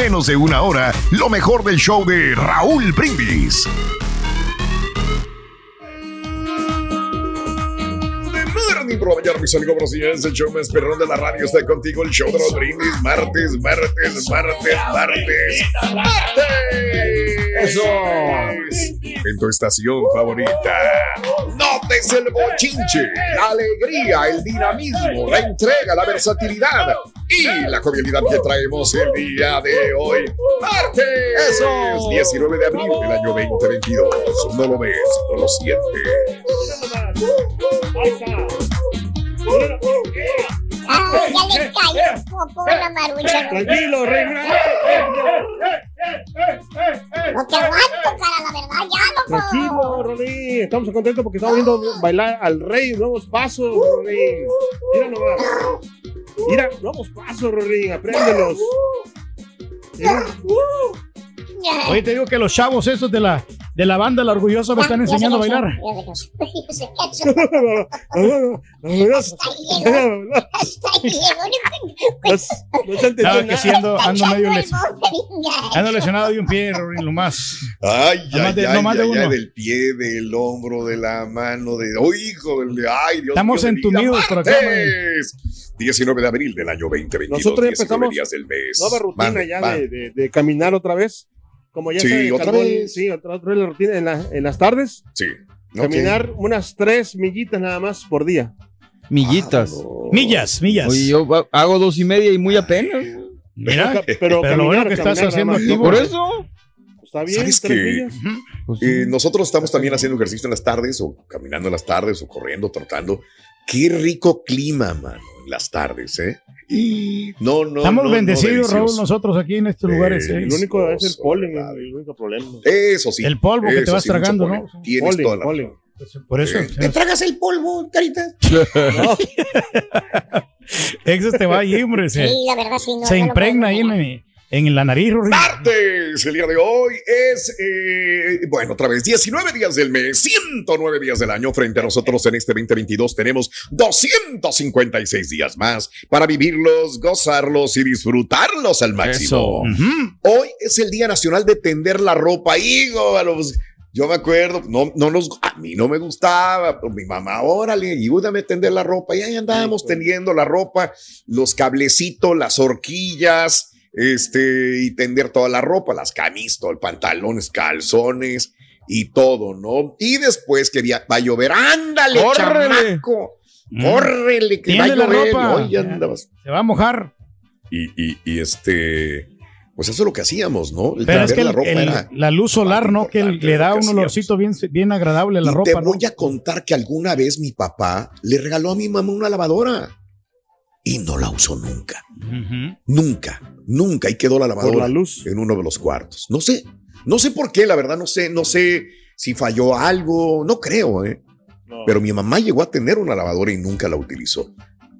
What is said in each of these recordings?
menos de una hora lo mejor del show de Raúl Brindis. La mañana, mis amigos brasileños, el show más perrón de la radio está contigo, el show de los brindis, martes, martes, martes, martes, martes. Eso. En tu estación favorita. Notes el bochinche, la alegría, el dinamismo, la entrega, la versatilidad y la jovialidad que traemos el día de hoy. Martes. Eso. 19 de abril del año 2022. No lo ves, no lo sientes. Ah, ya le cayó una marucha. Tranquilo, reina. No te aguanto, cara, la verdad, ya, loco. Tranquilo, Rolín. Estamos contentos porque estamos viendo bailar al rey. Nuevos pasos, Rolín. Mira nomás. Mira, nuevos pasos, Rolín. Apréndelos. Mira. Oye, te digo que los chavos esos de la, de la banda La Orgullosa me están enseñando a bailar. ya se cansó, ya se cansó. Hasta ahí llegó. Hasta ahí llegó. No se entendió Claro que sí, ando, ando medio lesionado. Ando lesionado de un pie, Rorín, lo más. Ay, ay, de- ay, no más de uno. del pie, del hombro, de la mano, de. ¡Oh, hijo! Del, ay, Dios Estamos de entumidos por acá, ¡Martes! 19 de abril del año 2022. Nosotros ya 19 empezamos días del mes. Nueva rutina ya de, de- de caminar otra vez. Como ya Sí, otra vez. Sí, otra, otra vez la rutina en, la- en las tardes. Sí. Caminar unas tres millitas nada más por día. Millitas. Millas, millas. Oye, yo hago dos y media y muy apenas. Mira, Pero, pero lo bueno que estás haciendo activo. Por eso. Está bien, ¿Sabes millas. Pues sí. Eh, nosotros estamos también haciendo ejercicio en las tardes, o caminando en las tardes, o corriendo, trotando. Qué rico clima, mano, en las tardes, ¿eh? Y No, no. Estamos no, no, bendecidos, Raúl, nosotros aquí en estos lugares. El único es el polen, el único problema. Eso sí. El polvo que te vas sí, tragando. ¿no? Tienes Polen, toda la polen. razón. Por eso. Eh, ¿Te tragas el polvo, carita? Eso te va ahí, hombre. Se, Sí, la verdad, sí. No, se impregna ahí en, negar. En la nariz. Martes, el día de hoy es, eh, bueno, otra vez, 19 días del mes, 109 días del año. Frente a nosotros en este 2022 tenemos 256 días más para vivirlos, gozarlos y disfrutarlos al máximo. Hoy es el Día Nacional de Tender la Ropa. Hijo, a los- yo me acuerdo, no, no nos, a mí no me gustaba, pero mi mamá, órale, ayúdame a tender la ropa. Y ahí andábamos tendiendo la ropa, los cablecitos, las horquillas, este, y tender toda la ropa, las camisas, pantalones, calzones y todo, ¿no? Y después que va a llover, ándale, ¡Córrele! chamaco, Mm. córrele, que va a llover. andabas Se va a mojar. y, y, y este, pues eso es lo que hacíamos, ¿no? El Pero es que la el- ropa el- la luz solar, ¿no? Que le da un olorcito bien, bien agradable a la y ropa, te ¿no? voy a contar que alguna vez mi papá le regaló a mi mamá una lavadora y no la usó nunca. Nunca, nunca. Y quedó la lavadora por la luz. en uno de los cuartos. No sé, no sé por qué, la verdad, no sé, no sé si falló algo, no creo, ¿eh? No. Pero mi mamá llegó a tener una lavadora y nunca la utilizó.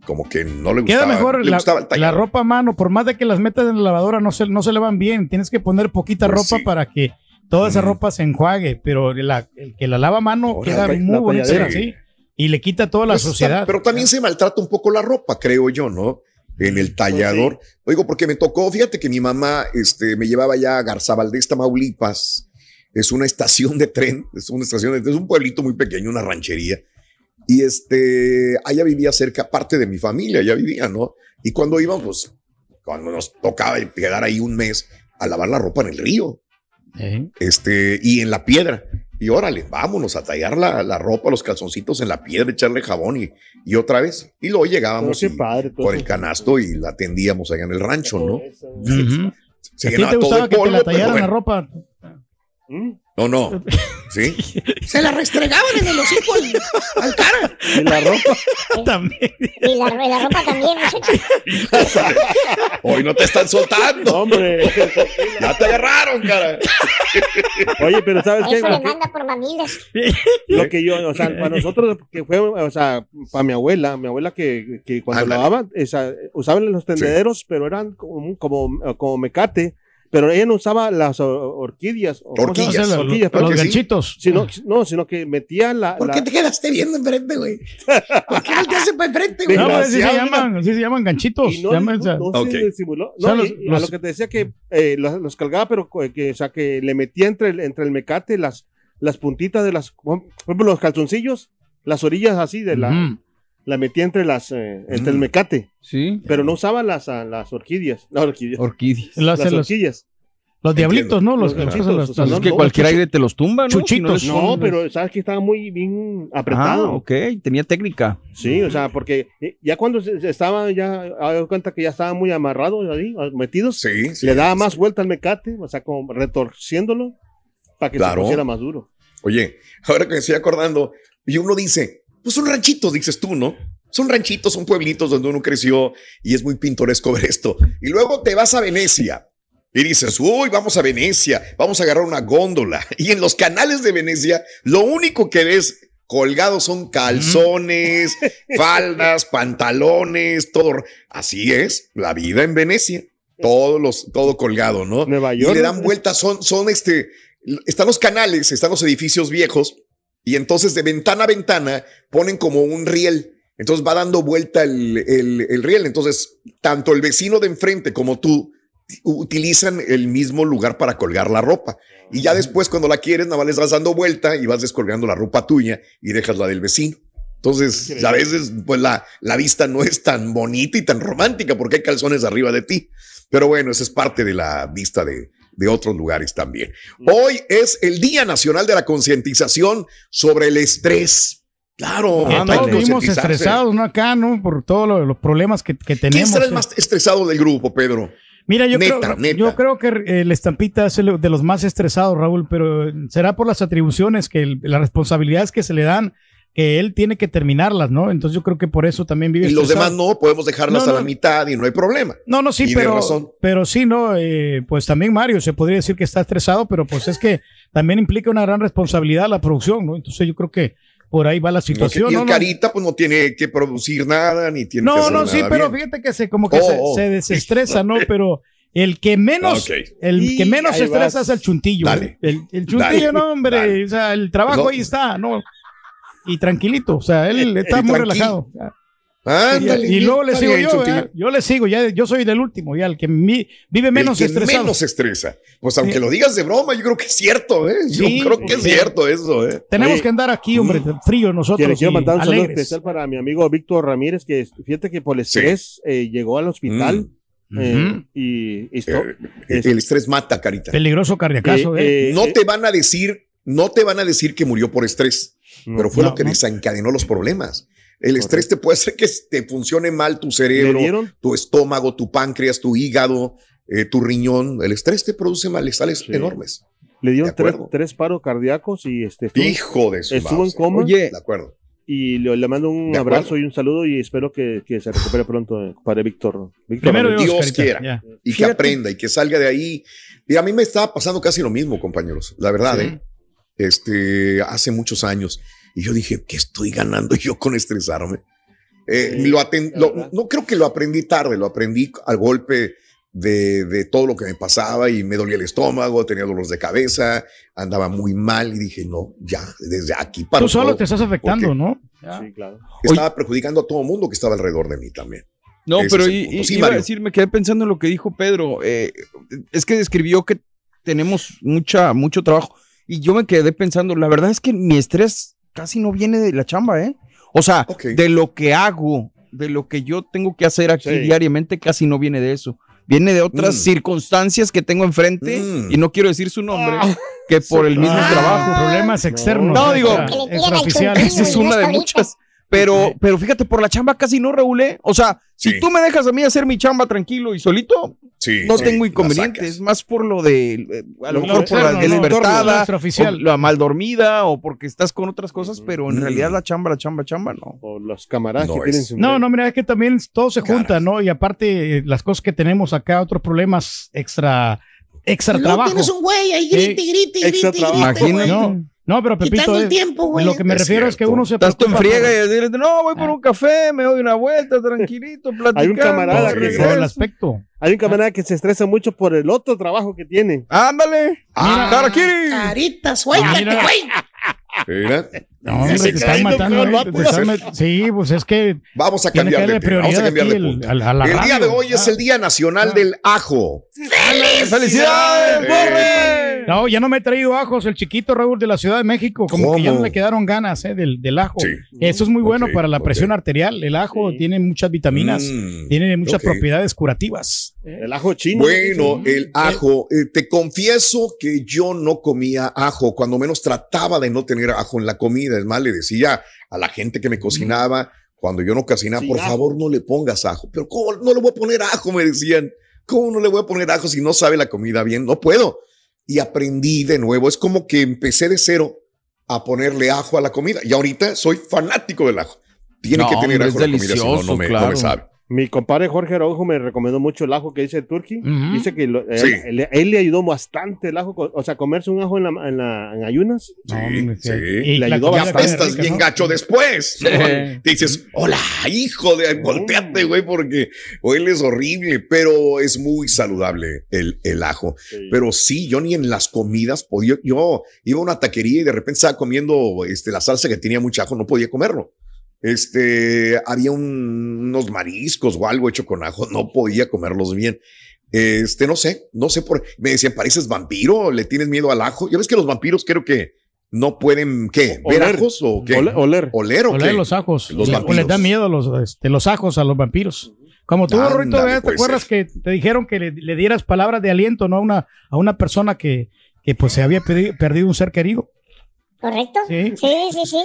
Como que no le gustaba. Queda mejor le la, gustaba el la ropa a mano, por más de que las metas en la lavadora, no se, no se lavan bien. Tienes que poner poquita Pues ropa sí. para que toda esa ropa se enjuague, pero la- el que la lava a mano queda la muy bonita, sí. Y le quita toda la Pues está- suciedad. pero también se maltrata un poco la ropa, creo yo, ¿no? En el tallador. Oigo, porque me tocó, fíjate que mi mamá este, me llevaba ya a Garzabaldés, Tamaulipas. Es una estación de tren, es una estación de tren, es un pueblito muy pequeño, una ranchería. Y este, allá vivía cerca, parte de mi familia, allá vivía, ¿no? Y cuando íbamos, pues, cuando nos tocaba quedar ahí un mes a lavar la ropa en el río, ¿Eh? este, y en la piedra. Y órale, vámonos a tallar la, la ropa, los calzoncitos en la piedra, echarle jabón y, y otra vez. Y luego llegábamos y- padre. con el canasto y la tendíamos allá en el rancho, ¿no? Se ¿A ti llenaba te todo gustaba te la ropa? ¿Mm? No, no. ¿Sí? Se la restregaban en el hocico al, al cara. Y la ropa. También. Y la, y la ropa también, muchachos. Hoy no te están soltando. Hombre. Ya te agarraron, cara. Oye, pero ¿sabes qué? Eso le Lo que- manda por mamilas. Lo que yo, o sea, para nosotros, que fue, o sea, para mi abuela, mi abuela que, que cuando Ándale. lavaba, esa, usaban los tendederos, pero eran como, como, como mecate, pero ella no usaba las orquídeas. Orquídeas. los, ganchitos. Sino, no, sino que metía la... ¿Por la- qué te quedaste viendo enfrente, güey? ¿Por qué volteaste para enfrente, güey? No, pues así se llaman, así se llaman ganchitos. y no, llaman, no Ok. se disimuló. O sea, No, los- y- y a lo que te decía que eh, los, los cargaba, pero que, o sea, que le metía entre el, entre el mecate las, las puntitas de las, por ejemplo, los calzoncillos, las orillas así de la. La metía entre las, eh, entre el Mm. mecate, Sí. pero no usaba las, ah, las orquídeas, no, orquídeas, Orquídeas. Las- las los, orquídeas. los diablitos, ¿no? Los, Los los- ganchitos, los- o sea, los- no, Es que no, cualquier aire te los tumba, ¿no? Chuchitos. Si no pero sabes que estaba muy bien Ah, apretado. ok. Tenía técnica. Sí, o sea, porque eh, ya cuando estaban, ya, hago cuenta que ya estaban muy amarrados ahí, ah, metidos, Sí, sí. le daba más vuelta al mecate, o sea, como retorciéndolo para que Claro. se pusiera más duro. Oye, ahora que me estoy acordando, y uno dice, pues son ranchitos, dices tú, ¿no? Son ranchitos, son pueblitos donde uno creció y es muy pintoresco ver esto. Y luego te vas a Venecia y dices, uy, vamos a Venecia, vamos a agarrar una góndola. Y en los canales de Venecia, lo único que ves colgados son calzones, faldas, pantalones, todo. Así es la vida en Venecia. Todos los, todo colgado, ¿no? Nueva y York. le dan vueltas, son, son este, están los canales, están los edificios viejos, y entonces de ventana a ventana ponen como un riel. Entonces va dando vuelta el, el- el riel. Entonces, tanto el vecino de enfrente como tú utilizan el mismo lugar para colgar la ropa. Y ya después, cuando la quieres, nada más les vas dando vuelta y vas descolgando la ropa tuya y dejas la del vecino. Entonces, a veces, pues la, la vista no es tan bonita y tan romántica porque hay calzones arriba de ti. Pero bueno, esa es parte de la vista de, de otros lugares también. Hoy es el Día Nacional de la Concientización sobre el estrés. Claro, que todos vivimos estresados, ¿no? Acá, ¿no? Por todos los, los problemas que, que ¿Quién tenemos. será el eh. más estresado del grupo, Pedro? Mira, yo, Neta, creo, neta. yo creo que eh, el estampita es el de los más estresados, Raúl, pero será por las atribuciones, que el- las responsabilidades que se le dan, que él tiene que terminarlas, ¿no? Entonces yo creo que por eso también vive Y los demás no, podemos dejarlas No, a la no. mitad y no hay problema. No, no, sí, Y pero, razón. pero sí, ¿no? Eh, pues también Mario se podría decir que está estresado, pero pues es que también implica una gran responsabilidad la producción, ¿no? Entonces yo creo que por ahí va la situación. y el ¿no? No, Carita, pues no tiene que producir nada, ni tiene que No, hacer no, sí, nada pero bien. fíjate que se como que Oh, se, oh. se desestresa, ¿no? Pero el que menos, el Y que menos se estresa vas. es el chuntillo. Dale. ¿eh? El, el chuntillo, Dale. no, hombre, Dale. o sea, el trabajo No. ahí está, ¿no? Y tranquilito, o sea, él está Y muy tranquilo. relajado. Ándale, y luego le sigo bien, yo, le sigo, ya, yo soy del último, ya el que mi- vive menos el que estresado. menos estresa. Pues aunque Sí. lo digas de broma, yo creo que es cierto, ¿eh? Yo Sí, creo que es sí. cierto eso, ¿eh? Tenemos Oye, que andar aquí, hombre, frío nosotros. Quiero, quiero mandar un saludo especial para mi amigo Víctor Ramírez, que fíjate que por el estrés eh, llegó al hospital eh, Ujú. y, y esto- Eh, es- el estrés mata, Carita. Peligroso cardiacaso, ¿eh? eh, eh, no eh, te van a decir, no te van a decir que murió por estrés, pero fue no, lo que desencadenó los problemas. El estrés te puede hacer que te funcione mal tu cerebro, tu estómago, tu páncreas, tu hígado, eh, tu riñón. El estrés te produce malestares Sí. enormes. le dieron tres, paros cardíacos y este estuvo, Hijo de su estuvo en coma Oye, De acuerdo. y le, le mando un De acuerdo. abrazo y un saludo y espero que, que se recupere pronto eh, para Víctor. Víctor Primero. Dios, quiera. Y que aprenda y que salga de ahí. Y a mí me estaba pasando casi lo mismo, compañeros. La verdad, Sí. ¿eh? Este, hace muchos años. Y yo dije, ¿qué estoy ganando yo con estresarme? Eh, Sí, lo lo- no creo que lo aprendí tarde, lo aprendí al golpe de, de todo lo que me pasaba y me dolía el estómago, tenía dolores de cabeza, andaba muy mal y dije, no, ya, desde aquí para Tú solo te estás afectando, ¿no? Sí, claro. Estaba perjudicando a todo el mundo que estaba alrededor de mí también. No, Ese pero y- y- Sí, iba a Mario. decir, me quedé pensando en lo que dijo Pedro. eh, es que describió que tenemos mucha, mucho trabajo. Y yo me quedé pensando, la verdad es que mi estrés casi no viene de la chamba, ¿eh? O sea, de lo que hago, de lo que yo tengo que hacer aquí Sí. diariamente, casi no viene de eso. Viene de otras Mm. circunstancias que tengo enfrente, Mm. y no quiero decir su nombre, que por el mismo Ah, trabajo. Problemas externos. No, digo- extraoficiales. Esa es una de ahorita. muchas. Pero, Sí. pero fíjate, por la chamba casi no regulé. O sea, si Sí. tú me dejas a mí hacer mi chamba tranquilo y solito, Sí, no sí, tengo inconveniente, es más por lo de, eh, a lo Lo mejor por la externo, ¿no? la mal dormida, o porque estás con otras cosas, pero en Mm. realidad la chamba, la chamba, chamba, no. O los camaradas No que es. tienen su. No, no, mira, es que también todo se junta. ¿no? Y aparte, eh, las cosas que tenemos acá, otros problemas extra, extra Luego trabajo. tienes un güey ahí, Sí. grite, grite, grite, Extra grite. Imagínate. No, no, pero Pepito, el eh, tiempo, güey. lo que me Es refiero es que uno se Estás tú en friega y decirle, no, voy por un café, me doy una vuelta, tranquilito, platicando. camarada por que el regreso. aspecto. Hay un camarada que se estresa mucho por el otro trabajo que tiene. Ándale. Ah, Harakiri. Carita, suéltate, Mira. güey. Mira, No, hombre, se te están matando. peor, eh, te están met- Sí, pues es que vamos a que cambiar de. Vamos a cambiar el- a la- a la El día de hoy es Ah. el Día Nacional Ah. del Ajo. ¡Felicidades, Borre! No, ya no me he traído ajos el chiquito Raúl de la Ciudad de México, como que ya no le quedaron ganas eh, del, del ajo. Sí. Eso es muy bueno para la presión arterial. El ajo Sí. tiene muchas vitaminas, Mm, tiene muchas propiedades curativas. El ajo chino. Bueno, el ajo. eh, te confieso que yo no comía ajo, cuando menos trataba de no tener ajo en la comida. Es más, le decía a la gente que me cocinaba, cuando yo no cocinaba, Sin por ajo. favor no le pongas ajo. Pero ¿cómo no le voy a poner ajo? Me decían. ¿Cómo no le voy a poner ajo si no sabe la comida bien? No puedo. Y aprendí de nuevo. Es como que empecé de cero a ponerle ajo a la comida. Y ahorita soy fanático del ajo. Tiene No, que tener hombre, ajo en la comida, si no, no me, no claro. me sabe. Mi compadre Jorge Araujo me recomendó mucho el ajo que dice Turkey. Ujú. Dice que lo- él, Sí. él- él le ayudó bastante el ajo, o sea, comerse un ajo en, la, en, la- en ayunas. Sí. Y Le ayudó comida Ya bastante. está apestas rica, bien ¿no? gacho después. ¿no? Sí. Te dices, hola, hijo de, volteate, güey, porque hueles horrible, pero es muy saludable el, el ajo. Pero sí, yo ni en las comidas podía, yo iba a una taquería y de repente estaba comiendo este, la salsa que tenía mucho ajo, no podía comerlo. Este, había un- unos mariscos o algo hecho con ajo, no podía comerlos bien. Este, no sé, no sé por, me decían, pareces vampiro, le tienes miedo al ajo. Ya ves que los vampiros creo que no pueden, ¿qué? ¿Ver Oler. ajos o qué? Oler. oler. ¿Oler o Oler qué? los ajos. Los Le- o vampiros. les da miedo los, este, los ajos a los vampiros. Como tú, Rorrito, ¿verdad? ¿te puede acuerdas que te dijeron que le, le dieras palabras de aliento ¿no? a, una, a una persona que, que pues se había perdido un ser querido? ¿Correcto? Sí. Sí, sí, sí.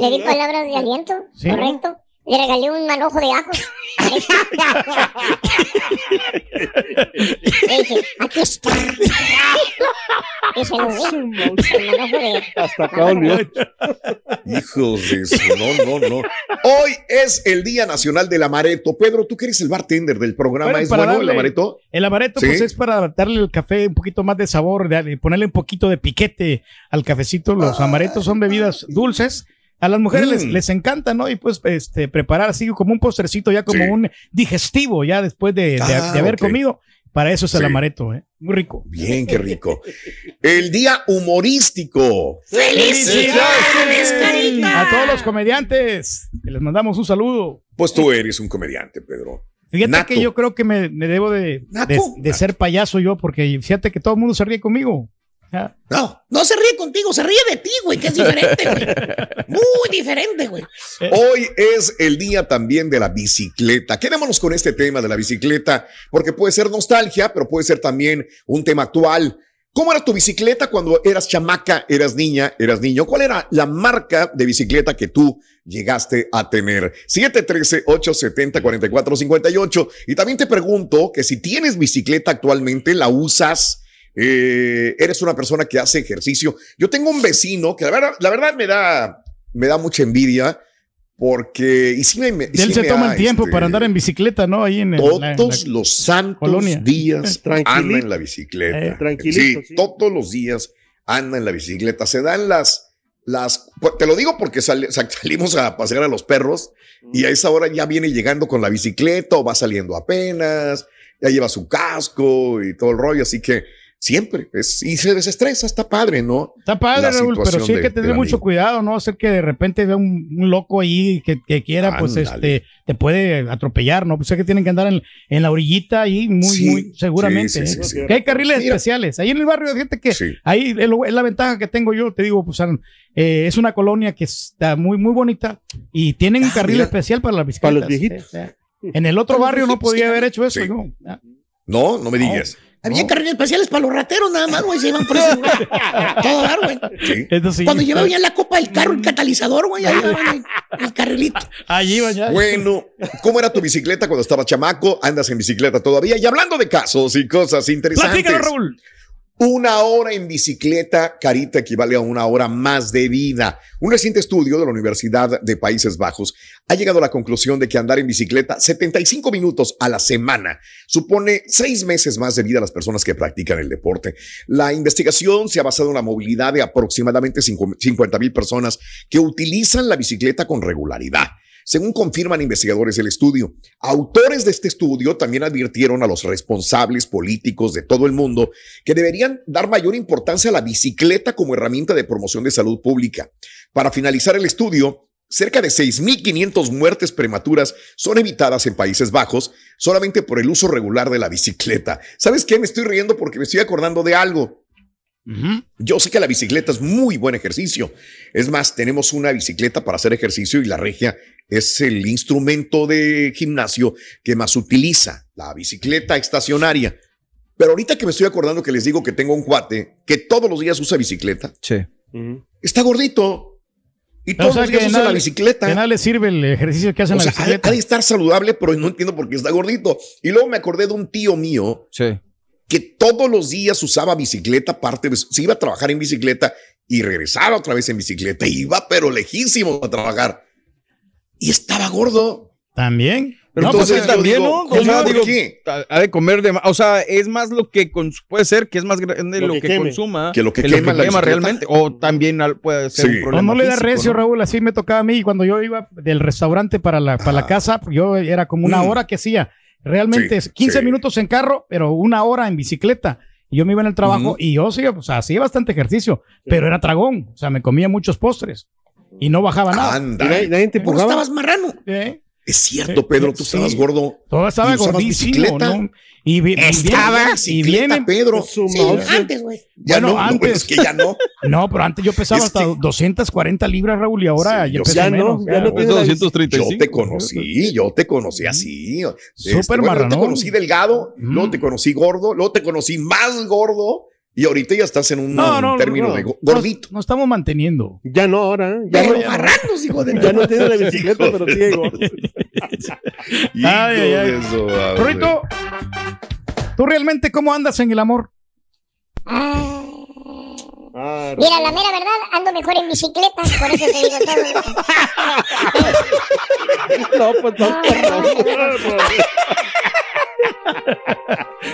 Le di palabras de aliento. Sí. Correcto. Le regalé un manojo de ajo. Le dije, aquí está. Y se lo di. El manojo de Hasta acá olvidó. Hijos de eso, no, no, no. Hoy es el Día Nacional del Amaretto. Pedro, tú que eres el bartender del programa, Bueno, ¿es bueno el amaretto? El amaretto, Sí. pues es para darle al café un poquito más de sabor, de- ponerle un poquito de piquete al cafecito. Los amarettos son bebidas dulces. A las mujeres les, Mm. les encanta, ¿no? Y pues este, preparar así como un postrecito, ya como Sí. un digestivo, ya después de, de- Ah, de haber comido. Para eso es el Sí. amaretto, ¿eh? Muy rico. Bien, qué rico. El Día Humorístico. ¡Felicidades, Carita! A todos los comediantes, que les mandamos un saludo. Pues tú eres un comediante, Pedro. Fíjate Nato. que yo creo que me, me debo de, de, de ser payaso yo, porque fíjate que todo el mundo se ríe conmigo. No, no se ríe contigo, se ríe de ti, güey, que es diferente, güey. Muy diferente, güey. Hoy es el día también de la bicicleta. Quedémonos con este tema de la bicicleta, porque puede ser nostalgia, pero puede ser también un tema actual. ¿Cómo era tu bicicleta cuando eras chamaca, eras niña, eras niño? ¿Cuál era la marca de bicicleta que tú llegaste a tener? 713-870-4458. Y también te pregunto que si tienes bicicleta actualmente, ¿la usas? Eh, ¿Eres una persona que hace ejercicio? Yo tengo un vecino que la verdad, la verdad me da, me da mucha envidia porque y sí me, De sí él se me toma el tiempo este, para andar en bicicleta, ¿no? Ahí en el, la- todos la- los santos colonia. días anda en la bicicleta. Eh, tranquilito, Sí, sí. todos los días anda en la bicicleta. Se dan las, las, pues, te lo digo porque sal- sal- salimos a pasear a los perros y a esa hora ya viene llegando con la bicicleta o va saliendo apenas, ya lleva su casco y todo el rollo, así que siempre es, y se desestresa, está padre, ¿no? Está padre, la Raúl, pero sí hay que tener mucho amigo. cuidado, ¿no? Hacer que de repente vea un, un loco ahí que, que quiera, pues, este, te puede atropellar, ¿no? Pues sé que tienen que andar en, en la orillita ahí muy, Sí, muy seguramente. sí, sí, ¿eh? sí, sí. Que hay carriles Mira. especiales. Ahí en el barrio, gente que Sí. ahí es, lo- es la ventaja que tengo yo, te digo, pues, eh, es una colonia que está muy, muy bonita y tienen un Ah, carril mira. especial para las bicicletas. Para los viejitos. ¿eh? O sea, En el otro barrio no podía haber hecho eso, Sí. ¿no? Ah, No, no me No. Había carriles especiales para los rateros nada más, güey. Se iban por ese lugar. Todo dar, güey. Sí. Eso sí. Cuando llevaban ya la copa del carro, el catalizador, güey, ahí daban el, el carrilito. Allí iban ya. Bueno, ¿cómo era tu bicicleta cuando estabas chamaco? ¿Andas en bicicleta todavía? Y hablando de casos y cosas interesantes. Platícalo, Raúl. Una hora en bicicleta, Carita, equivale a una hora más de vida. Un reciente estudio de la Universidad de Países Bajos ha llegado a la conclusión de que andar en bicicleta 75 minutos a la semana supone seis meses más de vida a las personas que practican el deporte. La investigación se ha basado en la movilidad de aproximadamente 50 mil personas que utilizan la bicicleta con regularidad. Según confirman investigadores del estudio, autores de este estudio también advirtieron a los responsables políticos de todo el mundo que deberían dar mayor importancia a la bicicleta como herramienta de promoción de salud pública. Para finalizar el estudio, cerca de 6.500 muertes prematuras son evitadas en Países Bajos solamente por el uso regular de la bicicleta. ¿Sabes qué? Me estoy riendo porque me estoy acordando de algo. Yo sé que la bicicleta es muy buen ejercicio. Es más, tenemos una bicicleta para hacer ejercicio y la regia es el instrumento de gimnasio que más utiliza, la bicicleta estacionaria. Pero ahorita que me estoy acordando que les digo que tengo un cuate que todos los días usa bicicleta, Sí. Está gordito y Pero, todos o sea, los días que usa nada la le- bicicleta. De nada le sirve el ejercicio que hacen O en sea, la bicicleta. ha de estar saludable, pero no entiendo por qué está gordito. Y luego me acordé de un tío mío Sí. que todos los días usaba bicicleta, aparte de, se iba a trabajar en bicicleta y regresaba otra vez en bicicleta. Iba, pero lejísimo a trabajar. Y estaba gordo. También. Pero No, entonces pues, también, digo, ¿no? O sea, ¿Por digo, qué? Ha de comer de más. O sea, es más lo que puede ser que es más grande Lo lo, que que, consuma Que lo que quema la bicicleta. realmente. O también puede ser Sí. un No, problema. no le da físico, recio, ¿no? Raúl. Así me tocaba a mí. Cuando yo iba del restaurante para la, para la casa, yo era como una Mm. hora que hacía. Realmente Sí, es 15 sí. minutos en carro, pero una hora en bicicleta. Y yo me iba en el trabajo y yo sí, o sea, hacía bastante ejercicio, pero era tragón. O sea, me comía muchos postres y no bajaba nada. Y Anda. nadie, nadie te ¿Cómo empujaba. estabas marrano? ¿Eh? Es cierto, Pedro, tú sí. estabas gordo. Todo estaba ¿Y usabas gordísimo? ¿no? Y, Estaba viene- y bicicleta, vienen, Pedro. Su Sí, antes, güey. Ya Bueno, no, no, antes. es que ya no. no, pero antes yo pesaba Es hasta que- 240 libras, Raúl, y ahora Sí, ya yo peso ya no, menos. ya no Pues tiene la- 235. Yo te conocí, yo te conocí así. Este, Súper bueno, yo te conocí delgado, Mm. luego te conocí gordo, luego te conocí más gordo y ahorita ya estás en un No, no, término no. de go- gordito. Nos, nos estamos manteniendo. Ya no, ahora. Ya, Pero no, marranos, hijo de ya no tiene la bicicleta, pero sigue Ay, ay, ay. madre. Rorito, ¿tú realmente cómo andas en el amor? Ah, Ah, Mira, la mera verdad, ando mejor en bicicleta, por eso te digo todo. no, pues no.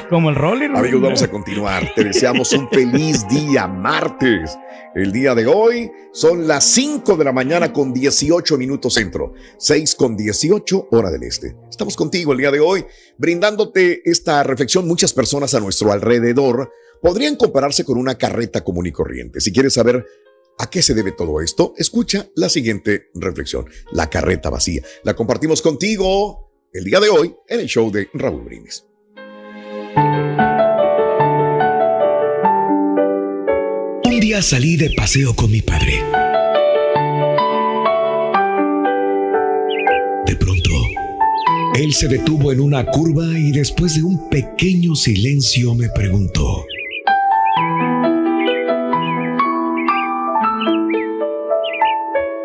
Como el Rolly. Raúl. Amigos, vamos a continuar. Te deseamos un feliz día martes. El día de hoy son las 5 de la mañana con 18 minutos centro, 6 con 18 hora del este. Estamos contigo el día de hoy, brindándote esta reflexión. Muchas personas a nuestro alrededor podrían compararse con una carreta común y corriente. Si quieres saber ¿A qué se debe todo esto? Escucha la siguiente reflexión, la carreta vacía. La compartimos contigo el día de hoy en el show de Raúl Brindis. Día salí de paseo con mi padre. De pronto, él se detuvo en una curva y después de un pequeño silencio me preguntó.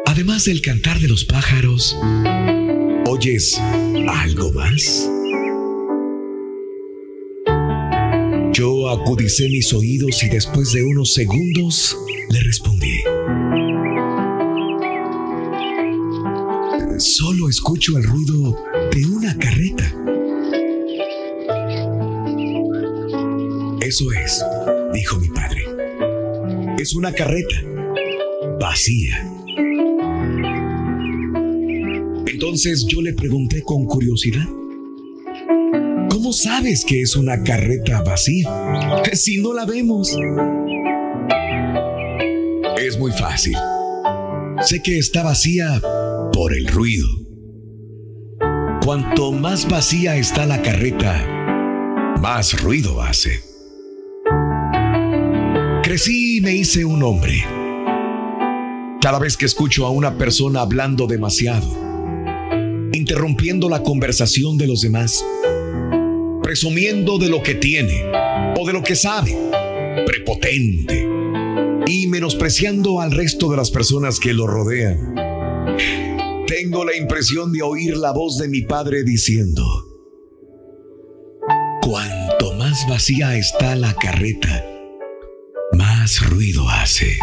Además del cantar de los pájaros, ¿oyes algo más? Yo acudicé mis oídos y después de unos segundos le respondí. Solo escucho el ruido de una carreta. Eso es, dijo mi padre. Es una carreta vacía. Entonces yo le pregunté con curiosidad. ¿Cómo sabes que es una carreta vacía? Si no la vemos. Es muy fácil. Sé que está vacía por el ruido. Cuanto más vacía está la carreta, más ruido hace. Crecí y me hice un hombre. Cada vez que escucho a una persona hablando demasiado, interrumpiendo la conversación de los demás, presumiendo de lo que tiene o de lo que sabe, prepotente y menospreciando al resto de las personas que lo rodean. Tengo la impresión de oír la voz de mi padre diciendo, cuanto más vacía está la carreta, más ruido hace.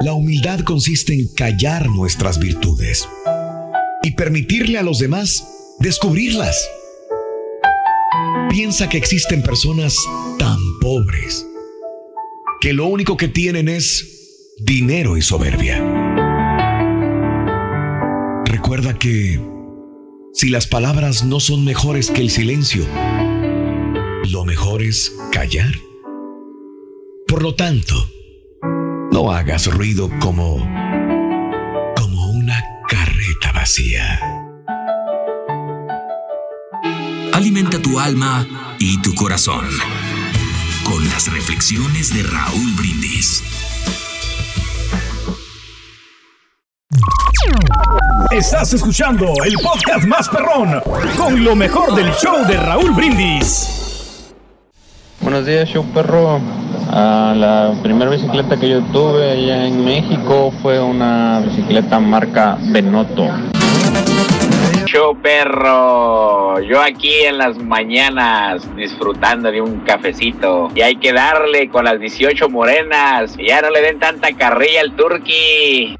La humildad consiste en callar nuestras virtudes y permitirle a los demás descubrirlas. Piensa que existen personas tan pobres que lo único que tienen es dinero y soberbia. Recuerda que si las palabras no son mejores que el silencio, lo mejor es callar. Por lo tanto, no hagas ruido como Alimenta tu alma y tu corazón con las reflexiones de Raúl Brindis. Estás escuchando el podcast más perrón con lo mejor del show de Raúl Brindis. Buenos días, show perro. Ah, la primera bicicleta que yo tuve allá en México fue una bicicleta marca Benoto. Show perro, yo aquí en las mañanas disfrutando de un cafecito y hay que darle con las 18 morenas, ya no le den tanta carrilla al turqui.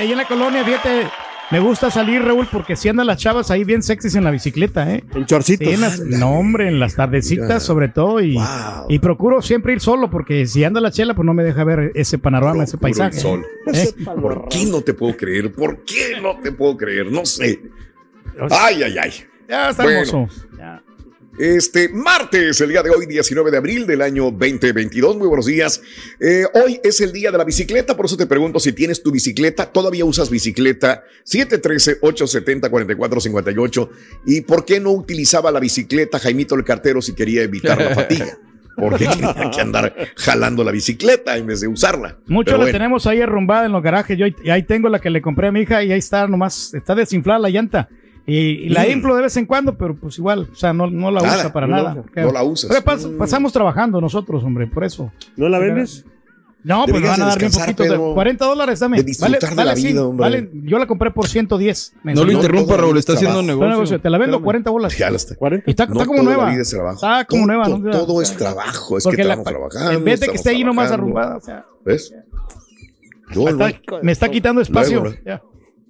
Ahí en la colonia, fíjate, me gusta salir, Raúl, porque si andan las chavas ahí bien sexys en la bicicleta, ¿eh? En chorcitos. Sí, en las- no, hombre, en las tardecitas Mira. sobre todo. Y, Wow. y procuro siempre ir solo, porque si anda la chela, pues no me deja ver ese panorama, ese paisaje. el sol. ¿Eh? ¿Por qué no te puedo creer? ¿Por qué no te puedo creer? No sé. Ay, ay, ay. Ya está Bueno. hermoso. Ya. Este martes, el día de hoy, 19 de abril del año 2022. Muy buenos días. Eh, hoy es el día de la bicicleta, por eso te pregunto si tienes tu bicicleta. ¿Todavía usas bicicleta? 713-870-4458. ¿Y por qué no utilizaba la bicicleta Jaimito el cartero si quería evitar la fatiga? Porque tenía que andar jalando la bicicleta en vez de usarla. Mucho Pero la bueno. tenemos ahí arrumbada en los garajes. Yo ahí, ahí tengo la que le compré a mi hija y ahí está nomás, está desinflada la llanta. Y, y la Mm. inflo de vez en cuando, pero pues igual, o sea, no, no la Nada, usa para no, nada. no la usas. Pero pas- pasamos trabajando nosotros, hombre, por eso. ¿No la vendes? No, pues van a dar bien descansar, poquito. de- Pedro. 40 dólares dame. De disfrutar de la vida, hombre. vale, yo la compré por 110. No lo interrumpa, Raúl, está haciendo Todo negocio. Te la vendo Espérame. 40 bolas. Ya la está. Y está, No está como nueva. es. Está como Todo- nueva. todo- ¿no? todo es trabajo, es que Porque la- estamos trabajando, En vez de que estamos esté ahí nomás arrumbada. O sea, ¿Ves? Yo, me, está, me está quitando espacio. luego, Ya.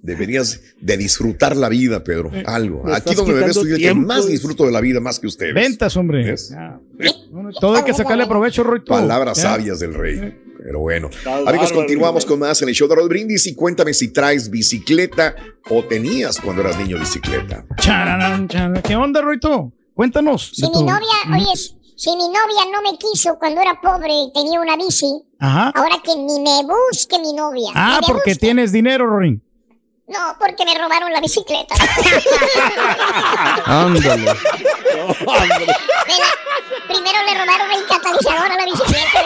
Deberías de disfrutar la vida, Pedro. Algo. Me Aquí donde me ves, soy el que más disfruto de la vida más que ustedes. Ventas, hombre. Todo hay que sacarle provecho, Roy. tú. Palabras Ya. sabias del rey. Pero bueno. Amigos, continuamos con más en el show de Rod Brindis y cuéntame si traes bicicleta o tenías cuando eras niño bicicleta. Chararán, chararán. ¿Qué onda, Roito? Cuéntanos. Si mi novia, oye, si mi novia no me quiso cuando era pobre y tenía una bici, Ajá. ahora que ni me busque mi novia. Ah, porque busque. tienes dinero, Rory. No, porque me robaron la bicicleta. Ándale. Primero le robaron el catalizador a la bicicleta.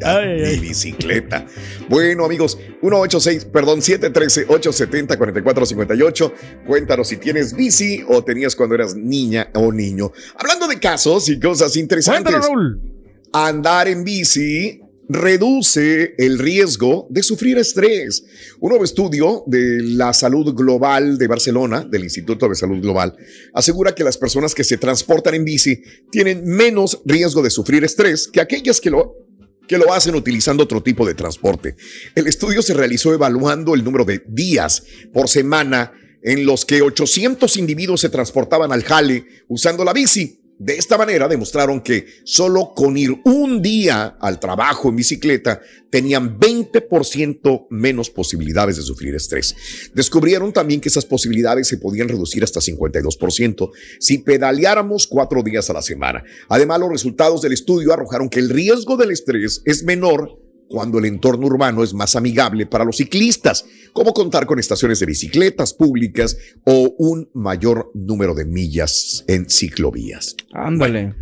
y bicicleta. Bueno, amigos, 186, perdón, 713-870-4458. Cuéntanos si tienes bici o tenías cuando eras niña o niño. Hablando de casos y cosas interesantes. Cuéntanos, Raúl. Andar en bici reduce el riesgo de sufrir estrés. Un nuevo estudio de la salud global de Barcelona, del Instituto de Salud Global, asegura que las personas que se transportan en bici tienen menos riesgo de sufrir estrés que aquellas que lo que lo hacen utilizando otro tipo de transporte. El estudio se realizó evaluando el número de días por semana en los que 800 individuos se transportaban al jale usando la bici. De esta manera demostraron que solo con ir un día al trabajo en bicicleta tenían 20% menos posibilidades de sufrir estrés. Descubrieron también que esas posibilidades se podían reducir hasta 52% si pedaleáramos cuatro días a la semana. Además, los resultados del estudio arrojaron que el riesgo del estrés es menor cuando el entorno urbano es más amigable para los ciclistas, como contar con estaciones de bicicletas públicas o un mayor número de millas en ciclovías. Ándale.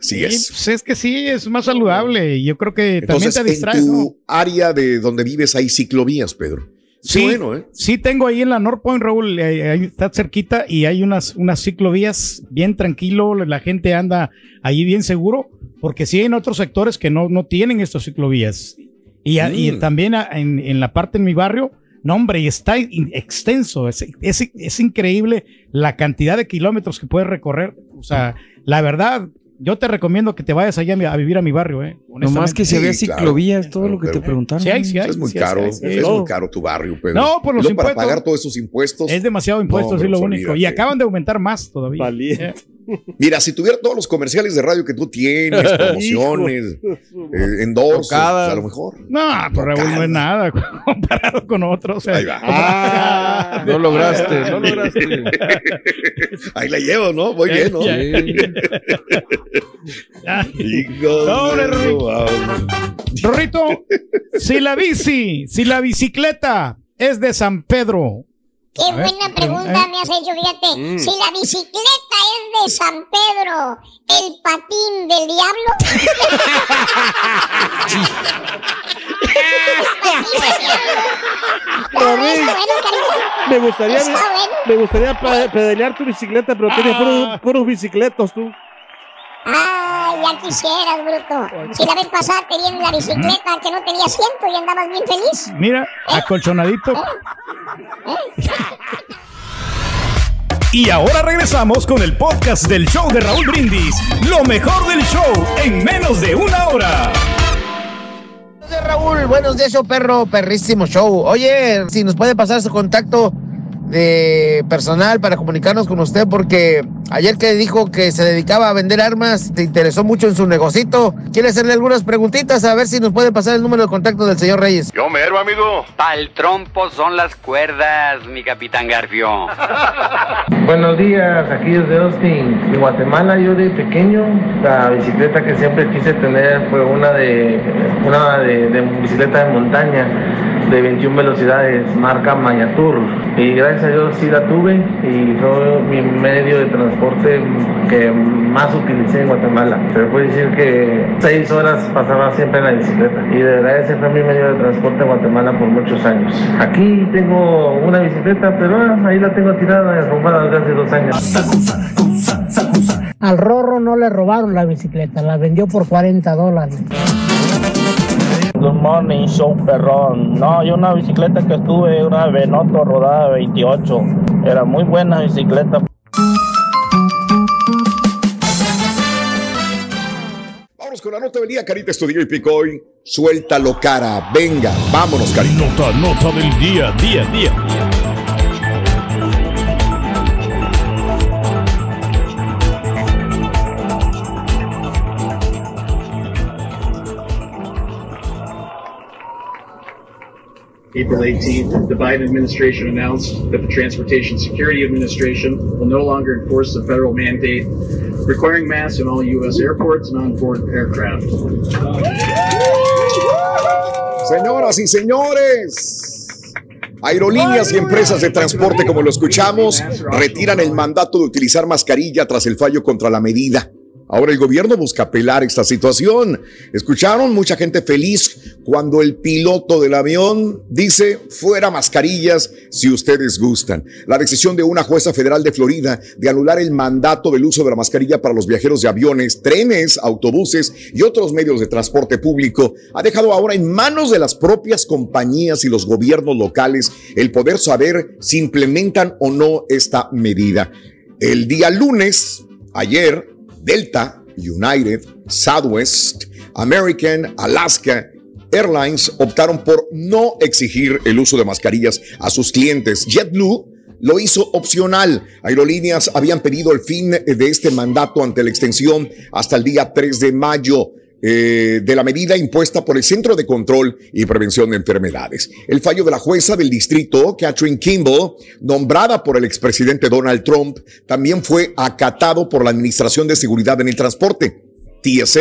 Sí, es. pues es que sí, es más saludable. Yo creo que Entonces, también te distraes, en tu ¿no? área de donde vives hay ciclovías, Pedro. Sí, bueno, ¿eh? sí tengo ahí en la North Point, Raúl, eh, ahí está cerquita y hay unas, unas ciclovías bien tranquilo, la gente anda ahí bien seguro, porque sí hay en otros sectores que no, no tienen estas ciclovías. Y, a- y Mm. también en, en la parte en mi barrio, no hombre, y está in- extenso, es, es, es increíble la cantidad de kilómetros que puedes recorrer. O sea, la verdad, yo te recomiendo que te vayas allá a, mi- a vivir a mi barrio, ¿eh? Nomás que se Sí, vea claro. ciclovías, todo lo que te preguntaron. Sí hay, sí hay. Es muy sí hay, caro, sí hay, sí hay. es muy caro tu barrio, Pedro. No, por los luego para impuestos. pagar todos esos impuestos. Es demasiado impuesto, No, sí, lo pues, único. Y acaban de aumentar más todavía. Eh, Mira, si tuviera todos los comerciales de radio que tú tienes, promociones, eh, endorsos, Tocadas. a lo mejor. No, pues Raúl no es nada comparado con otros. o sea. Ahí va. Ah. No lograste, no lograste. Ahí la llevo, ¿no? Voy bien, ¿no? Rorrito, si la bici, si la bicicleta es de San Pedro. Qué A ver, buena pregunta eh. me has hecho, fíjate. Mm. Si la bicicleta es de San Pedro, ¿el patín del diablo? Me gustaría, me gustaría pe- pedalear tu bicicleta, pero tienes puros, puros bicicletos tú. Ay, ya quisieras, bruto. Si la vez pasada te la bicicleta que no tenía asiento y andabas bien feliz. Mira, acolchonadito. Y ahora regresamos con el podcast del show de Raúl Brindis. Lo mejor del show en menos de una hora. Buenos días, Raúl, buenos días, show perro, perrísimo show. Oye, si nos puede pasar su contacto de personal para comunicarnos con usted, porque ayer que dijo que se dedicaba a vender armas, te interesó mucho en su negocito. Quiere hacerle algunas preguntitas a ver si nos puede pasar el número de contacto del señor Reyes. Yo mero, amigo. Pa'l trompo son las cuerdas, mi capitán Garfio. Buenos días, aquí desde Austin, en Guatemala. Yo de pequeño, la bicicleta que siempre quise tener fue una de una de, de bicicleta de montaña de 21 velocidades, marca Mayatur. Y gracias a Dios sí la tuve y fue mi medio de transporte que más utilicé en Guatemala. Pero puedo decir que seis horas pasaba siempre en la bicicleta. Y de verdad ese fue mi medio de transporte en Guatemala por muchos años. Aquí tengo una bicicleta, pero ah, ahí la tengo tirada, arrumbada desde hace dos años. Al Rorro no le robaron la bicicleta, la vendió por 40 dólares. Good morning, show perrón. No, yo una bicicleta que estuve, una Benoto rodada 28. Era muy buena bicicleta. Vámonos con la nota del día, Carita Estudio y Picoy. Suéltalo, cara. Venga, vámonos, Carita. Nota, nota del día, día, día. April 18th, the Biden administration announced that the Transportation Security Administration will no longer enforce the federal mandate requiring masks in all U.S. airports and on board aircraft. Señoras y señores, aerolíneas y empresas de transporte, como lo escuchamos, retiran el mandato de utilizar mascarilla tras el fallo contra la medida. Ahora el gobierno busca apelar esta situación. Escucharon mucha gente feliz cuando el piloto del avión dice fuera mascarillas si ustedes gustan. La decisión de una jueza federal de Florida de anular el mandato del uso de la mascarilla para los viajeros de aviones, trenes, autobuses y otros medios de transporte público ha dejado ahora en manos de las propias compañías y los gobiernos locales el poder saber si implementan o no esta medida. El día lunes, ayer, Delta, United, Southwest, American, Alaska Airlines optaron por no exigir el uso de mascarillas a sus clientes. JetBlue lo hizo opcional. Aerolíneas habían pedido el fin de este mandato ante la extensión hasta el día 3 de mayo. Eh, de la medida impuesta por el Centro de Control y Prevención de Enfermedades. El fallo de la jueza del distrito, Catherine Kimball, nombrada por el expresidente Donald Trump, también fue acatado por la Administración de Seguridad en el Transporte, TSA.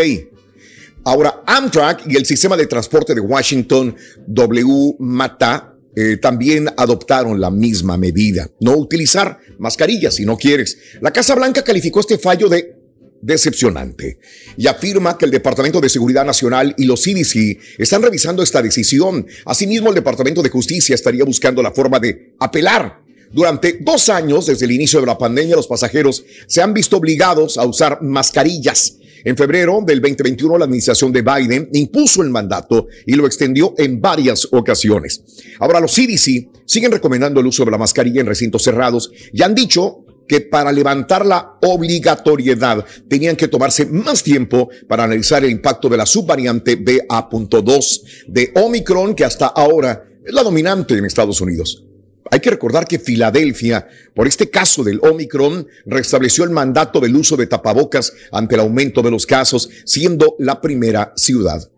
Ahora, Amtrak y el sistema de transporte de Washington, WMATA, eh, también adoptaron la misma medida. No utilizar mascarillas si no quieres. La Casa Blanca calificó este fallo de decepcionante y afirma que el Departamento de Seguridad Nacional y los CDC están revisando esta decisión. Asimismo, el Departamento de Justicia estaría buscando la forma de apelar. Durante dos años, desde el inicio de la pandemia, los pasajeros se han visto obligados a usar mascarillas. En febrero del 2021, la administración de Biden impuso el mandato y lo extendió en varias ocasiones. Ahora, los CDC siguen recomendando el uso de la mascarilla en recintos cerrados y han dicho que para levantar la obligatoriedad tenían que tomarse más tiempo para analizar el impacto de la subvariante BA.2 de Omicron, que hasta ahora es la dominante en Estados Unidos. Hay que recordar que Filadelfia, por este caso del Omicron, restableció el mandato del uso de tapabocas ante el aumento de los casos, siendo la primera ciudad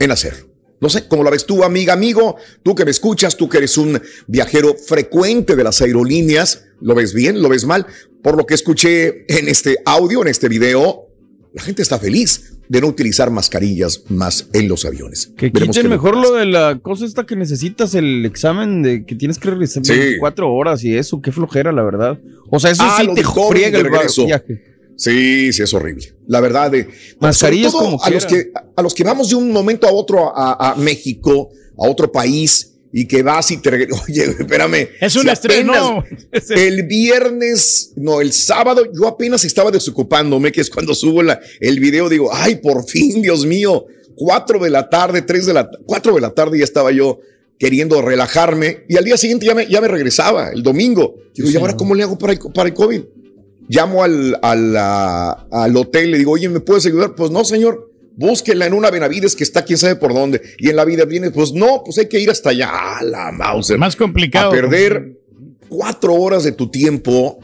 en hacerlo. No sé, ¿cómo la ves tú, amiga, amigo? Tú que me escuchas, tú que eres un viajero frecuente de las aerolíneas, ¿lo ves bien? ¿Lo ves mal? Por lo que escuché en este audio, en este video, la gente está feliz de no utilizar mascarillas más en los aviones. Que Veremos quiten mejor lo de la cosa esta que necesitas, el examen de que tienes que realizar Sí. 24 horas y eso, qué flojera, la verdad. O sea, eso Ah, sí te friega el regreso. viaje. Sí, sí, es horrible. La verdad de Mascarillas sobre todo como a los que a los que vamos de un momento a otro a, a México, a otro país y que vas y te. Oye, espérame. Es un si estreno. El viernes, no, el sábado, yo apenas estaba desocupándome, que es cuando subo la- el video, digo, ay, por fin, Dios mío, cuatro de la tarde, tres de la, cuatro de la tarde ya estaba yo queriendo relajarme y al día siguiente ya me, ya me regresaba, el domingo. Digo, ¿y ahora cómo le hago para el, para el COVID? Llamo al, al, al hotel y le digo, oye, ¿me puedes ayudar? Pues no, señor. Búsquenla en una Benavides que está quién sabe por dónde. Y en la vida viene, pues no, pues hay que ir hasta allá. Ah, la Mauser. Más complicado. A perder cuatro horas de tu tiempo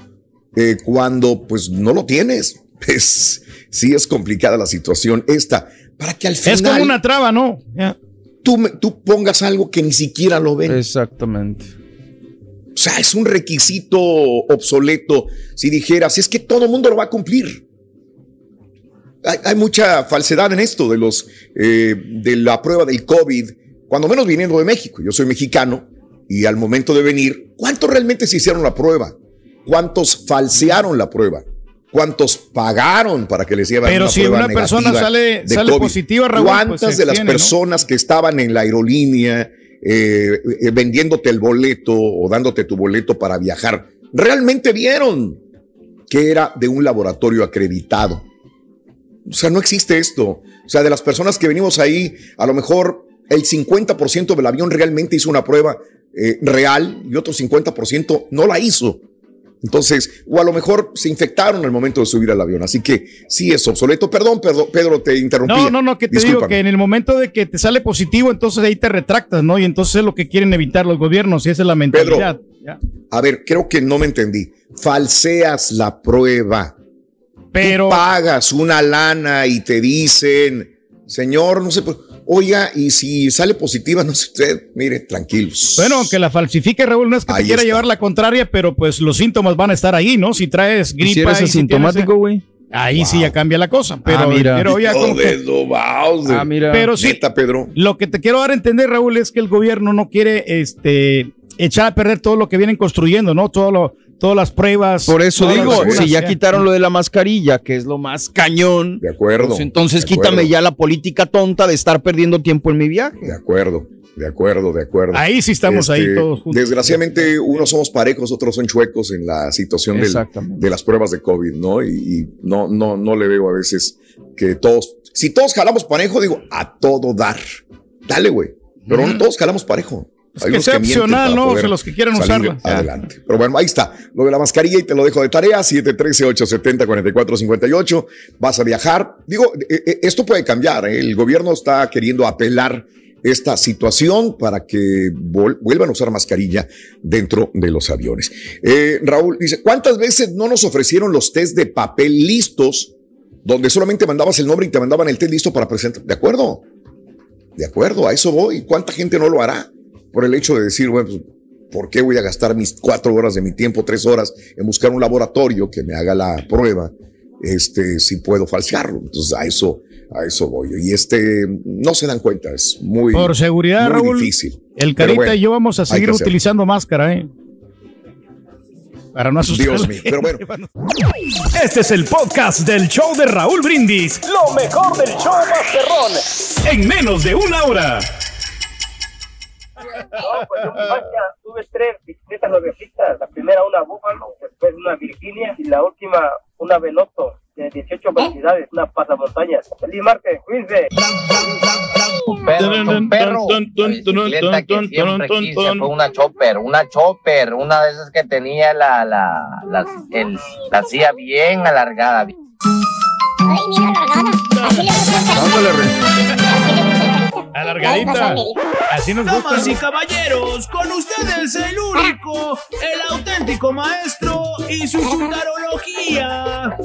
eh, cuando pues no lo tienes. Es, sí es complicada la situación esta. Para que al final Es como una traba, ¿no? Tú, me- tú pongas algo que ni siquiera lo ven. Exactamente. O sea, es un requisito obsoleto si dijeras, es que todo el mundo lo va a cumplir. Hay, hay mucha falsedad en esto de los eh, de la prueba del COVID, cuando menos viniendo de México. Yo soy mexicano y al momento de venir, ¿cuántos realmente se hicieron la prueba? ¿Cuántos falsearon la prueba? ¿Cuántos pagaron para que les llevaran Pero una si prueba una persona sale- sale COVID? positiva, Raúl, pues, ¿Cuántas de las personas que estaban en la aerolínea eh, eh, vendiéndote el boleto o dándote tu boleto para viajar realmente vieron que era de un laboratorio acreditado? O sea, no existe esto. O sea, de las personas que venimos ahí, a lo mejor el 50% del avión realmente hizo una prueba eh, real y otro 50% no la hizo. Entonces, o a lo mejor se infectaron al momento de subir al avión. Así que sí es obsoleto. Perdón, perdón Pedro, te interrumpí. No, no, no, que te digo que en el momento de que te sale positivo, entonces ahí te retractas, ¿no? Y entonces es lo que quieren evitar los gobiernos y esa es la mentalidad. Ya. A ver, creo que no me entendí. Falseas la prueba. Pero. Tú pagas una lana y te dicen, señor, no sé, pues, oiga, y si sale positiva, no sé usted, mire, tranquilos. Bueno, aunque la falsifique, Raúl, no es que te quiera está. llevar la contraria, pero pues los síntomas van a estar ahí, ¿no? Si traes gripa. si eres y asintomático, tienes- güey. Ahí sí ya cambia la cosa. Pero, Ah, mira. pero ya como que- Ah, mira. Pero sí, Neta, Pedro. lo que te quiero dar a entender, Raúl, es que el gobierno no quiere este, echar a perder todo lo que vienen construyendo, ¿no? Todo lo, todas las pruebas. Por eso digo, vacunas, si ya quitaron lo de la mascarilla, que es lo más cañón. De acuerdo. pues entonces de quítame acuerdo. ya la política tonta de estar perdiendo tiempo en mi viaje. De acuerdo, de acuerdo, de acuerdo. Este, Ahí sí estamos ahí todos juntos. Desgraciadamente, unos somos parejos, otros son chuecos en la situación del- de las pruebas de COVID, ¿no? Y, y no, no, no le veo a veces que todos, si todos jalamos parejo, digo, a todo dar. Dale, güey. Pero no todos jalamos parejo. Es Hay que opcional, para ¿no? poder O sea, los que quieran usarla. Ya. Adelante. Pero bueno, ahí está. Lo de la mascarilla y te lo dejo de tarea. 713-870-4458. Vas a viajar. Digo, eh, eh, esto puede cambiar. ¿eh? El gobierno está queriendo apelar esta situación para que vuelvan a usar mascarilla dentro de los aviones. Eh, Raúl dice, ¿cuántas veces no nos ofrecieron los test de papel listos donde solamente mandabas el nombre y te mandaban el test listo para presentar? ¿De acuerdo? De acuerdo, a eso voy. ¿Cuánta gente no lo hará? Por el hecho de decir, bueno, pues, ¿por qué voy a gastar mis cuatro horas de mi tiempo, tres horas, en buscar un laboratorio que me haga la prueba? este, si puedo falsearlo. Entonces a eso, a eso voy. Y este, no se dan cuenta, es muy, Por seguridad, muy Raúl, difícil. el Carita bueno, y yo vamos a seguir utilizando máscara, ¿eh? Para no asustar. Dios mío, pero bueno. Este es el podcast del show de Raúl Brindis. Lo mejor del show Masterrón. En menos de una hora. No, pues yo en mi marca tuve tres bicicletas nuevecitas. La primera una Búfalo, después una Virginia y la última una Veloto de 18 velocidades, una pasamontañas. Feliz martes, cuídense. Perro, un perro. Que siempre quise fue una chopper, una chopper, una de esas que tenía la, la, la, el- la silla bien alargada. Ay, mira, alargada. Así le gusta. Alargadita. Así nos gusta. Damas y caballeros, con ustedes el único, el auténtico maestro y su chuntarología.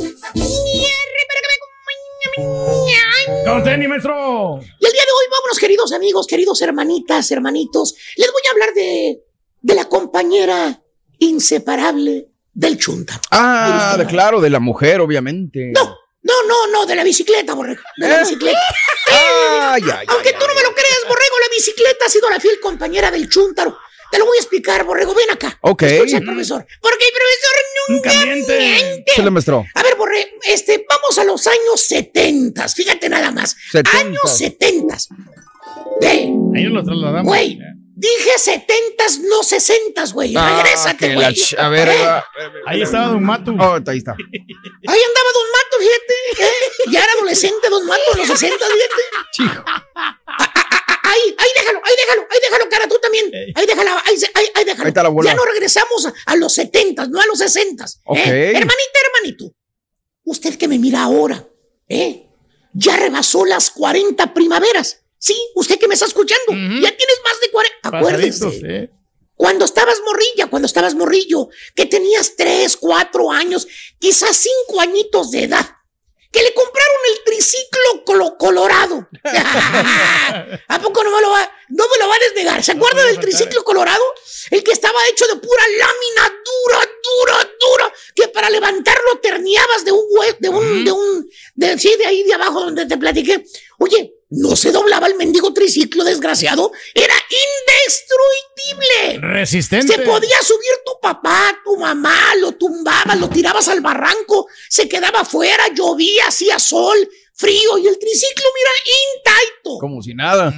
Con tenis, maestro. Y el día de hoy, vámonos, queridos amigos, queridos hermanitas, hermanitos. Les voy a hablar de, de la compañera inseparable del chunta. Ah, de- claro, de la mujer, obviamente. No, no, no, de la bicicleta, borrego. De la ¿Eh? bicicleta. Ay, ay, Aunque tú no me lo creas, borrego, la bicicleta ha sido la fiel compañera del chúntaro. Te lo voy a explicar, borrego. Ven acá. Ok. Escucha, profesor. Porque el profesor nunca miente. Se le maestro. A ver, Borre, este, vamos a los años 70. Fíjate nada más. 70. Años 70. Ve, Ahí nos lo trasladamos. güey. Dije 70, no 60, güey. Ah, Regrésate, güey. ch- a ver, Eh, va- Ahí estaba Don Mato. Oh, ahí está. Ahí andaba Don Mato, fíjate. ¿eh? Ya era adolescente Don Mato en los 60, fíjate. Chico. Ah, ah, ah, Ahí, ahí déjalo, ahí déjalo, ahí déjalo, cara, tú también. Ahí déjalo, ahí, ahí, ahí déjalo. Ahí está la bola. Ya no regresamos a, a los 70, no a los 60. Ok. Hermanita, hermanito. Usted que me mira ahora, ¿eh? Ya rebasó las 40 primaveras. Sí, usted que me está escuchando. Ya tienes más de 40. Acuérdese. ¿eh? Cuando estabas morrilla, cuando estabas morrillo, que tenías tres, cuatro años, quizás cinco añitos de edad, que le compraron el triciclo colo- colorado. ¿A poco no me lo va, no me lo va a desnegar? ¿Se acuerda del triciclo colorado? El que estaba hecho de pura lámina dura, dura, dura, que para levantarlo terniabas de un hue- de un, de un, de, sí, de ahí de abajo donde te platiqué. Oye, no se doblaba el mendigo triciclo, desgraciado. Era indestructible. Resistente. Se podía subir tu papá, tu mamá, lo tumbabas, lo tirabas al barranco, se quedaba afuera, llovía, hacía sol, frío y el triciclo, mira, intacto. Como si nada.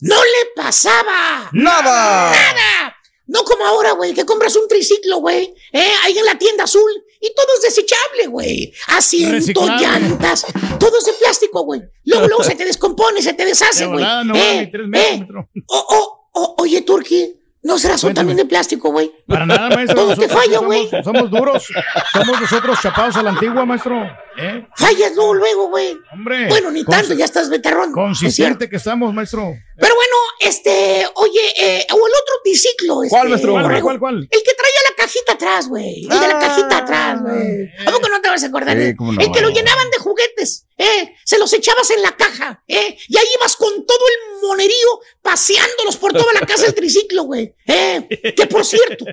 No le pasaba. Nada. Nada. No como ahora, güey, que compras un triciclo, güey, eh, ahí en la tienda azul y todo es desechable, güey. Asiento, Reciclable. llantas, todo es de plástico, güey. Luego, luego se te descompone, se te deshace, De güey. volada, no Eh, vale ni tres metros, eh. O- o- o- oye, Turki, ¿no serás tú también de plástico, güey? Para nada, maestro. Todo te nosotros falla, güey. Somos duros. Somos nosotros chapados a la antigua, maestro. ¿Eh? Fallas luego, luego, güey. Hombre. Bueno, ni Cons- tanto, ya estás cierto. Consistente que estamos, maestro. Pero bueno, este, oye, eh, o el otro triciclo. ¿Cuál, este? ¿Cuál, borrego. cuál, cuál? El que traía la cajita atrás, güey. El de la cajita atrás, güey. ¿A poco no te vas a acordar? Eh? no. El que lo llenaban de juguetes, ¿eh? Se los echabas en la caja, ¿eh? Y ahí ibas con todo el monerío paseándolos por toda la casa el triciclo, güey. ¿eh? Que por cierto,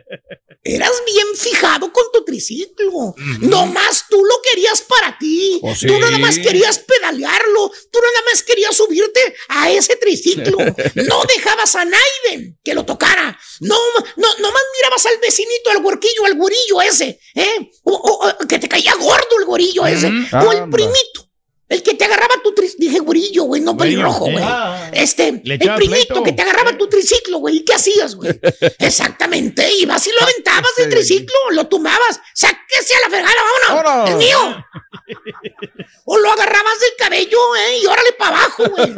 eras bien fijado con tu triciclo. Nomás tú lo querías para ti. Oh, sí. Tú nada más querías pedalearlo. Tú nada más querías subirte a ese triciclo. No dejabas a Naiden que lo tocara. No, no, nomás mirabas al vecinito, al huerquillo, al gurillo ese, ¿eh? O, que te caía gordo el gurillo ese. O el Anda. primito. El que te agarraba tu triciclo. Dije gurillo, güey, no pelirrojo, güey. Ah. Este, el primito que te agarraba tu triciclo, güey. ¿Y qué hacías, güey? Exactamente. Ibas y lo aventabas del triciclo, lo tumbabas. Sáquese a la fregada, vámonos. Es mío. O lo agarrabas del cabello, ¿eh? Y órale para abajo, güey.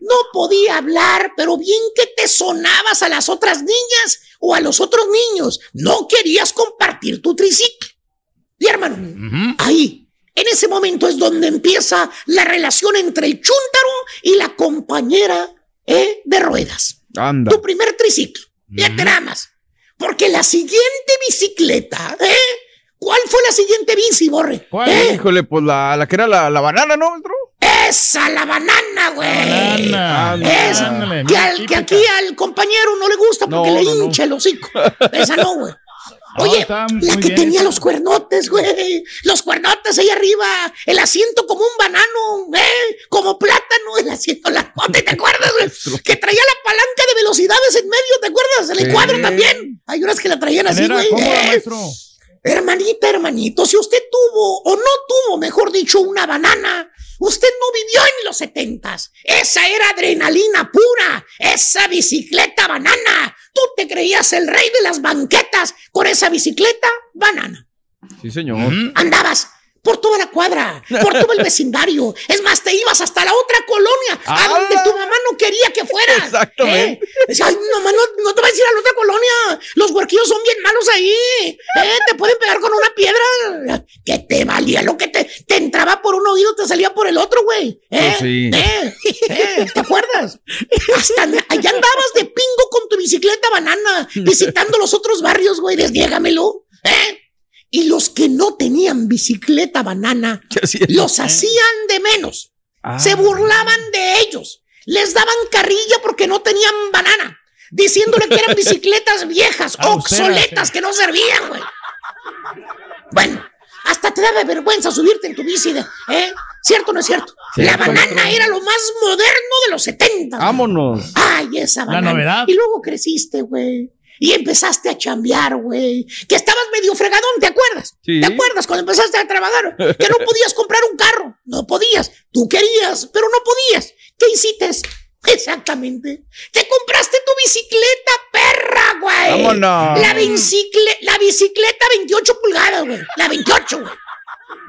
No podía hablar, pero bien que te sonabas a las otras niñas o a los otros niños. No querías compartir tu triciclo. Y hermano, ahí, en ese momento es donde empieza la relación entre el chúntaro y la compañera ¿eh? de ruedas. Anda. Tu primer triciclo. Fíjate nada más. Porque la siguiente bicicleta, ¿eh? ¿Cuál fue la siguiente bici, Borre? ¿Eh? Híjole, pues la, la que era la, la banana, ¿no, maestro? Esa, la banana, güey. Banana. Esa. Ándale, Que, al- que aquí al compañero no le gusta porque No, le no, no. hincha el hocico. Esa no, güey. Oye, la que bien tenía los cuernotes, güey. Los cuernotes ahí arriba. El asiento como un banano, ¿eh? Como plátano, el asiento, la ¿te acuerdas, güey? Que traía la palanca de velocidades en medio, ¿te acuerdas? El Sí. encuadro también. Hay unas que la traían así, güey. ¿eh? Hermanita, hermanito, si usted tuvo o no tuvo, mejor dicho, una banana, usted no vivió en los setentas. Esa era adrenalina pura, esa bicicleta banana. Tú te creías el rey de las banquetas con esa bicicleta banana. Sí, señor. Andabas por toda la cuadra, por todo el vecindario. Es más, te ibas hasta la otra colonia, a donde tu mamá no quería que fueras. Exactamente. ¿eh? Decía, Ay, mamá, no, no te vas a ir a la otra colonia. Los huerquillos son bien malos ahí. ¿eh? Te pueden pegar con una piedra. Que te valía lo que te, te entraba por un oído, te salía por el otro, güey. ¿eh? Pues sí. ¿Eh? ¿Eh? ¿Te acuerdas? Hasta allá andabas de pingo con tu bicicleta banana, visitando los otros barrios, güey. Desniégamelo. ¿eh? Y los que no tenían bicicleta banana, los hacían de menos. Se burlaban de ellos. Les daban carrilla porque no tenían banana. Diciéndole que eran bicicletas viejas, Austeras, obsoletas, que no servían, güey. Bueno, hasta te daba vergüenza subirte en tu bici, de- ¿eh? ¿Cierto o no es cierto? Cierto, La banana era lo más moderno de los 70. güey. Vámonos. Ay, esa La banana. novedad. Y luego creciste, güey. Y empezaste a chambear, güey. Que estabas medio fregadón, ¿te acuerdas? Sí. ¿Te acuerdas cuando empezaste a trabajar? Que no podías comprar un carro. No podías. Tú querías, pero no podías. ¿Qué hiciste? Exactamente. Te compraste tu bicicleta, perra, güey. Vámonos. La, bicicle- la bicicleta 28 pulgadas, güey. La 28, güey.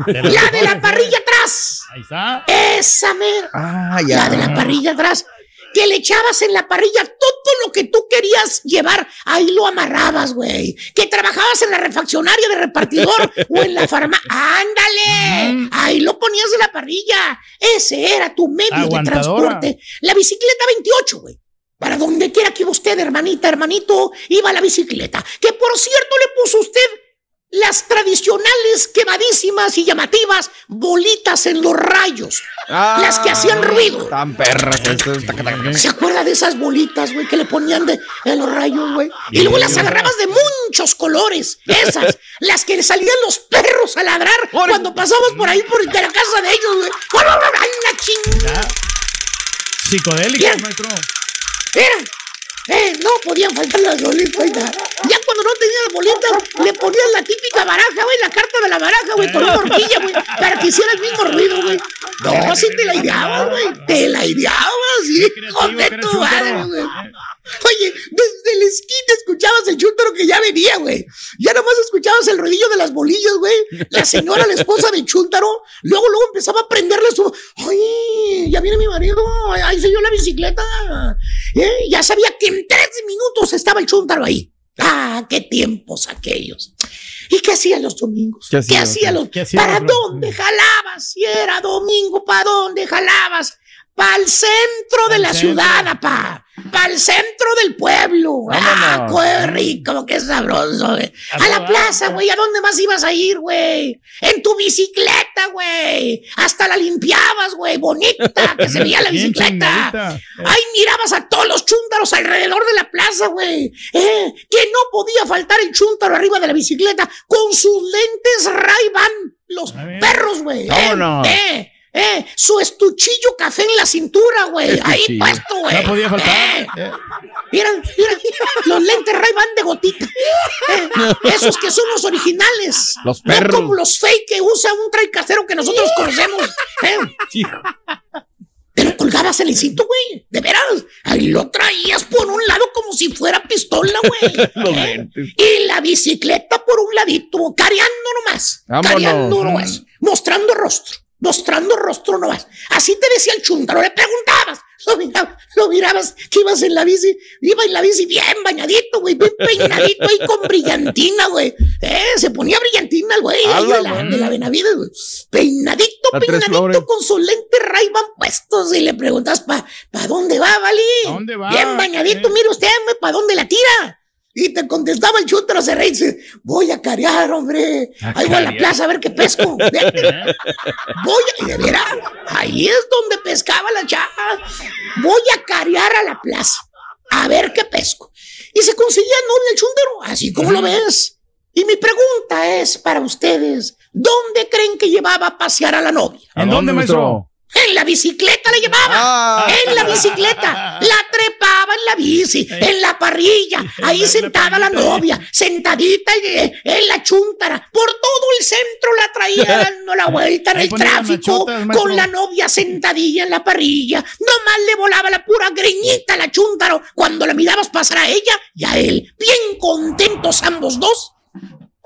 De La de la parrilla atrás. Ahí está. Esa mera. Ah, La de la parrilla atrás. Que le echabas en la parrilla todo lo que tú querías llevar. Ahí lo amarrabas, güey. Que trabajabas en la refaccionaria de repartidor o en la farmacia. ¡Ándale! Ahí lo ponías en la parrilla. Ese era tu medio de transporte. La bicicleta 28, güey. Para donde quiera que iba usted, hermanita, hermanito, iba la bicicleta. Que por cierto le puso usted las tradicionales quemadísimas y llamativas bolitas en los rayos. las que hacían ruido. Tan perras. ¿Se acuerda de esas bolitas, güey, que le ponían de, en los rayos, güey? Y luego las agarrabas de muchos colores. Esas, las que le salían los perros a ladrar cuando pasabas por ahí por de la casa de ellos, güey. ¡Ay, la chingada! Psicodélicos, Bien. maestro. Eran, eh, no podían faltar las bolitas. Ya cuando no tenían las bolitas, le ponían la típica baraja, güey, la carta de la baraja, güey, con una horquilla, güey, para que hiciera el mismo ruido, güey. No, sí te la ideabas, güey. Te la ideabas, hijo de tu madre, güey. Oye, desde la esquina escuchabas el chúntaro que ya venía, güey. Ya nomás escuchabas el ruidillo de las bolillas, güey. La señora, la esposa del chúntaro, luego, luego empezaba a prenderle su. ¡Ay! Ya viene mi marido. ¡Ahí se yo la bicicleta! ¿Eh? Ya sabía que en tres minutos estaba el chúntaro ahí. ¡Ah! ¡Qué tiempos aquellos! ¿Y qué hacía los domingos? ¿Qué ¿Qué hacía? los ¿Qué hacía, ¿Para dónde jalabas? Si era domingo, ¿para dónde jalabas? Para el centro de Pa'l la centro. ciudad, apá. Para el centro del pueblo. ¡Ah, qué rico, qué sabroso, güey! A la plaza, güey. ¿A dónde más ibas a ir, güey? En tu bicicleta, güey. Hasta la limpiabas, güey. Bonita, que se veía la bicicleta. Ahí mirabas a todos los chúntaros alrededor de la plaza, güey. Eh, que no podía faltar el chúntaro arriba de la bicicleta con sus lentes Ray-Ban. Los A ver. perros, güey. Eh, eh, eh, su estuchillo café en la cintura, güey. Ahí Estuchillo. puesto, güey. No podía faltar. Eh, Eh, Mira, mira, los lentes Ray Ban de gotita. Eh, esos que son los originales. Los No perros. como los fake que usa un traicasero que nosotros conocemos. Eh. Te lo colgabas el cinto, güey. De veras. Ahí lo traías por un lado como si fuera pistola, güey. Eh. Y la bicicleta por un ladito, careando nomás. Vámonos. Careando nomás. Mostrando rostro. Mostrando rostro nomás. Así te decía el chuntaro. Le preguntabas. Lo mirabas, lo mirabas que ibas en la bici. Iba en la bici bien bañadito, güey. Bien peinadito ahí con brillantina, güey. Eh, se ponía brillantina el güey. ahí de la, de la Benavides, güey. Peinadito, A peinadito con sus lentes ray puestos. Y le preguntas, ¿pa, pa dónde va, Vali? ¿A dónde va? Bien bañadito, Eh. mire usted, ¿para dónde la tira? Y te contestaba el chúntaro, se reía y dice, voy a carear, hombre. A Ahí voy a la carear. plaza a ver qué pesco. Voy a, y de veras, ahí es donde pescaba la chava. Voy a carear a la plaza a ver qué pesco. Y se conseguía novia el chúntaro, así como lo ves. Y mi pregunta es para ustedes, ¿dónde creen que llevaba a pasear a la novia? ¿En dónde, maestro? En la bicicleta la llevaba. En la bicicleta. La trepaba en la bici, en la parrilla. Ahí sentada la novia, sentadita en, en la chuntara. Por todo el centro la traía dando la vuelta en Ahí el tráfico. Con la novia sentadilla en la parrilla. Nomás le volaba la pura greñita a la chuntaro cuando la mirabas pasar a ella y a él. Bien contentos ambos dos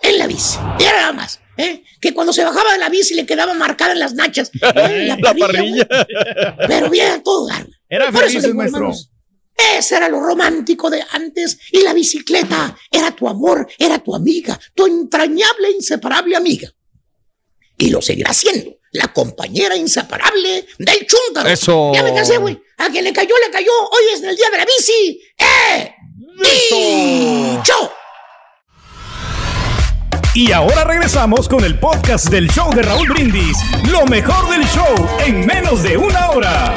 en la bici. Y era nada más. ¿Eh? Que cuando se bajaba de la bici le quedaba marcada en las nachas. ¿eh? La parrilla. Pero bien a todo. Era le digo, maestro. hermanos, Ese era lo romántico de antes. Y la bicicleta era tu amor, era tu amiga, tu entrañable e inseparable amiga. Y lo seguirá siendo. La compañera inseparable del chúntaro. Eso. Ya me cansé, güey. A quien le cayó, le cayó. Hoy es el día de la bici. ¡Eh! ¡Dicho! Y ahora regresamos con el podcast del show de Raúl Brindis. Lo mejor del show en menos de una hora.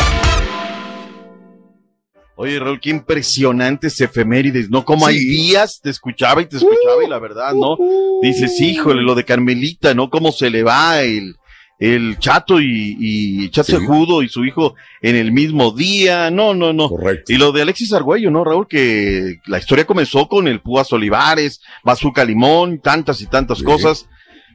Oye, Raúl, qué impresionantes efemérides, ¿no? Como hay días, te escuchaba y te escuchaba y la verdad, ¿no? Dices, híjole, lo de Carmelita, ¿no? Cómo se le va el, el chato y, y Chato Sí. Y su hijo en el mismo día, no, no, no. Correcto. Y lo de Alexis Argüello, ¿no, Raúl? Que la historia comenzó con el Púas Olivares, Bazooka Limón, tantas y tantas Sí. cosas.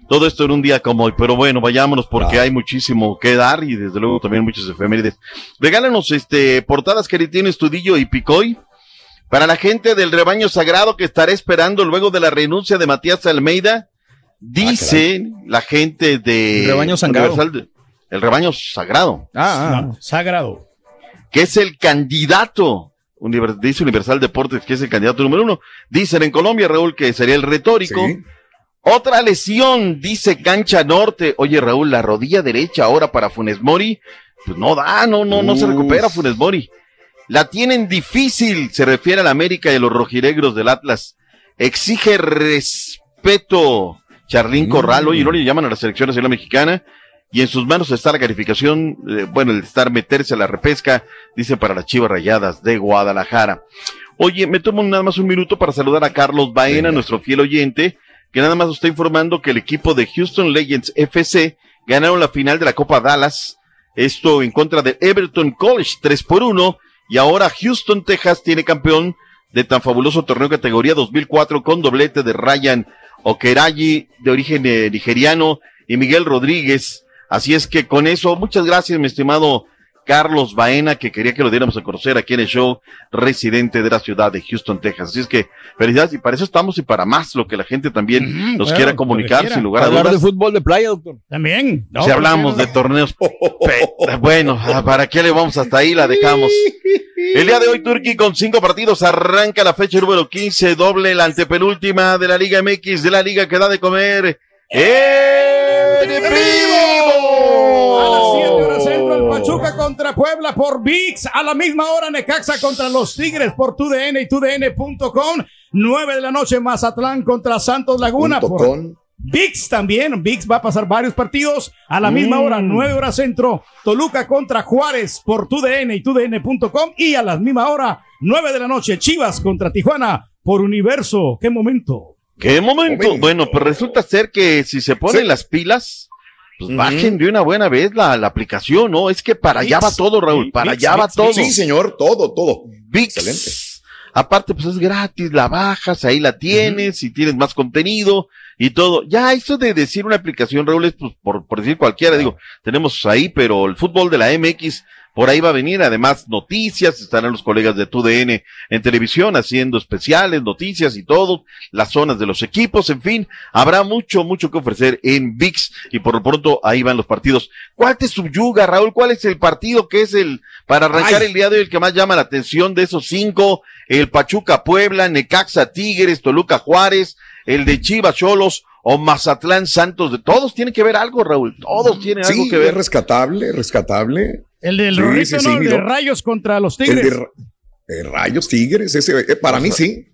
Todo esto en un día como hoy, pero bueno, vayámonos porque hay muchísimo que dar y desde luego también muchas efemérides. Regálanos este portadas que tiene Estudillo y Picoy para la gente del rebaño sagrado que estará esperando luego de la renuncia de Matías Almeida. Dice la gente de El rebaño sagrado. El rebaño sagrado, Ah, No, sagrado. que es el candidato dice Universal Deportes que es el candidato número uno. Dicen en Colombia, Raúl, que sería el retórico. Sí. Otra lesión, dice Cancha Norte. Oye, Raúl, la rodilla derecha ahora para Funes Mori. Pues no da, no, no, no se recupera Funes Mori. La tienen difícil, se refiere a la América y a los rojinegros del Atlas. Exige respeto. Charlín Corral, oye, no le llaman a la selección nacional mexicana. Y en sus manos está la calificación, eh, bueno, el estar meterse a la repesca, dice para las Chivas Rayadas de Guadalajara. Oye, me tomo nada más un minuto para saludar a Carlos Baena, Venga. nuestro fiel oyente, que nada más nos está informando que el equipo de Houston Legends FC ganaron la final de la Copa Dallas. Esto en contra de Everton College, 3 por 1. Y ahora Houston, Texas, tiene campeón de tan fabuloso torneo categoría 2004 con doblete de Ryan Okerayi, de origen eh, nigeriano, y Miguel Rodríguez. Así es que con eso, muchas gracias, mi estimado Carlos Baena, que quería que lo diéramos a conocer aquí en el show, residente de la ciudad de Houston, Texas. Así es que, felicidades, y para eso estamos y para más, lo que la gente también nos bueno, quiera comunicar, quiera. sin lugar a hablar de dudas. fútbol de playa, doctor. También. No, Si hablamos de torneos, bueno, ah, ¿para qué le vamos hasta ahí? La dejamos. El día de hoy, Turquía con cinco partidos arranca la fecha número 15, doble, la antepenúltima de la Liga MX, de la Liga que da de comer. ¡En vivo! A las 7 horas centro el Pachuca contra Puebla por VIX. A la misma hora Necaxa contra los Tigres por TUDN y TUDN.com. 9 de la noche Mazatlán contra Santos Laguna Punto por con. VIX también. VIX va a pasar varios partidos a la misma hora, 9 horas centro. Toluca contra Juárez por TUDN y TUDN.com. Y a la misma hora, 9 de la noche, Chivas contra Tijuana por Universo. ¿Qué momento? ¿Qué momento? Momento. Bueno, pues resulta ser que si se ponen Sí. las pilas, pues bajen de una buena vez la, la aplicación, ¿no? Es que para allá va todo, Raúl, para VIX, allá va todo. Sí, señor, todo, todo. VIX. Excelente. Aparte, pues es gratis, la bajas, ahí la tienes, y tienes más contenido y todo. Ya, eso de decir una aplicación, Raúl, es pues, por, por decir cualquiera, digo, tenemos ahí, pero el fútbol de la MX, por ahí va a venir, además noticias, estarán los colegas de TUDN en televisión haciendo especiales, noticias y todo, las zonas de los equipos, en fin, habrá mucho, mucho que ofrecer en VIX y por lo pronto ahí van los partidos. ¿Cuál te subyuga, Raúl? ¿Cuál es el partido que es el, para arrancar Ay. el día de hoy, el que más llama la atención de esos cinco? El Pachuca Puebla, Necaxa Tigres, Toluca Juárez, el de Chivas Cholos o Mazatlán Santos, de todos tienen que ver algo, Raúl, todos tienen algo que es ver. rescatable, rescatable. El del Sí, Rorrito, sí, sí, ¿no? El de. Rayos contra los El Tigres. de Ra- eh, Rayos Tigres, ese, eh, para mí sí.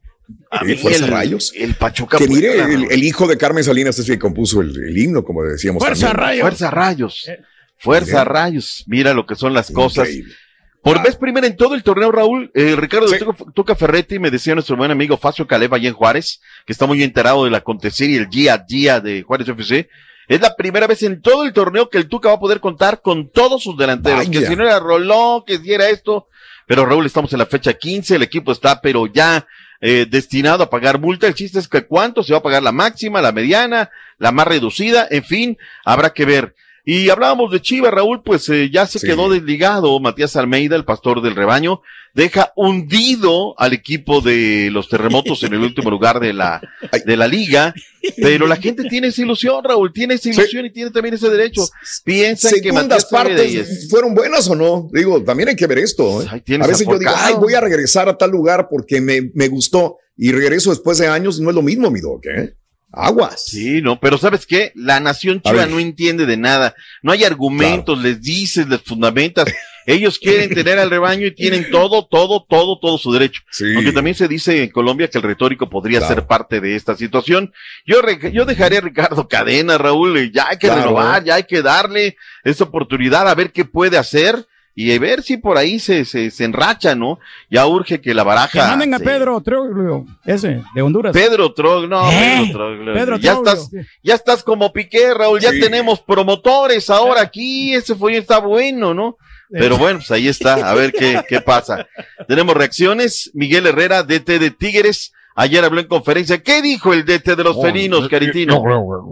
A Sí, mí Fuerza el, Rayos. El Pachuca Que mire, el, el hijo de Carmen Salinas es el que compuso el, el himno, como decíamos Fuerza también. Rayos. Fuerza Rayos. Eh. Fuerza Mira. Rayos. Mira lo que son las cosas. Increíble. Por vez primera en todo el torneo, Raúl, eh, Ricardo Tuca, Tuca Ferretti me decía nuestro buen amigo Facio Caleva allá en Juárez, que está muy enterado del acontecer y el día a día de Juárez FC. Es la primera vez en todo el torneo que el Tuca va a poder contar con todos sus delanteros. Que si no era Rolón, que si era esto. Pero Raúl, estamos en la fecha 15, el equipo está pero ya eh, destinado a pagar multa. El chiste es que cuánto se va a pagar la máxima, la mediana, la más reducida, en fin, habrá que ver. Y hablábamos de Chivas, Raúl, pues eh, ya se quedó desligado Matías Almeida, el pastor del rebaño, deja hundido al equipo de los terremotos en el último lugar de la, de la liga, pero la gente tiene esa ilusión, Raúl, tiene esa ilusión y tiene también ese derecho. Piensa que Matías Almeida y es- partes fueron buenas o no. Digo, también hay que ver esto. ¿eh? A veces yo digo, ay, voy a regresar a tal lugar porque me, me gustó y regreso después de años no es lo mismo, mi doc, ¿eh? Aguas. Sí, no, pero ¿sabes qué? La nación chiva no entiende de nada. No hay argumentos, les dices, les fundamentas. Ellos quieren tener al rebaño y tienen todo, todo, todo, todo su derecho. Aunque también se dice en Colombia que el retórico podría ser parte de esta situación. Yo, re- yo dejaré a Ricardo Cadena, Raúl, y ya hay que Claro. renovar, ya hay que darle esa oportunidad a ver qué puede hacer y a ver si por ahí se, se, se enracha, ¿no? Ya urge que la Que baraja. manden a se- Pedro Troglio, ese, de Honduras. Pedro Troglio, no, ¿Eh? Pedro Troglio. Pedro ya Troglio, estás, ya estás como Piqué, Raúl, ya Sí. tenemos promotores ahora aquí, ese fue está bueno, ¿no? Pero bueno, pues ahí está, a ver qué, qué pasa. Tenemos reacciones, Miguel Herrera, DT de Tigres, ayer habló en conferencia, ¿qué dijo el DT de los Oh, felinos, Caritino?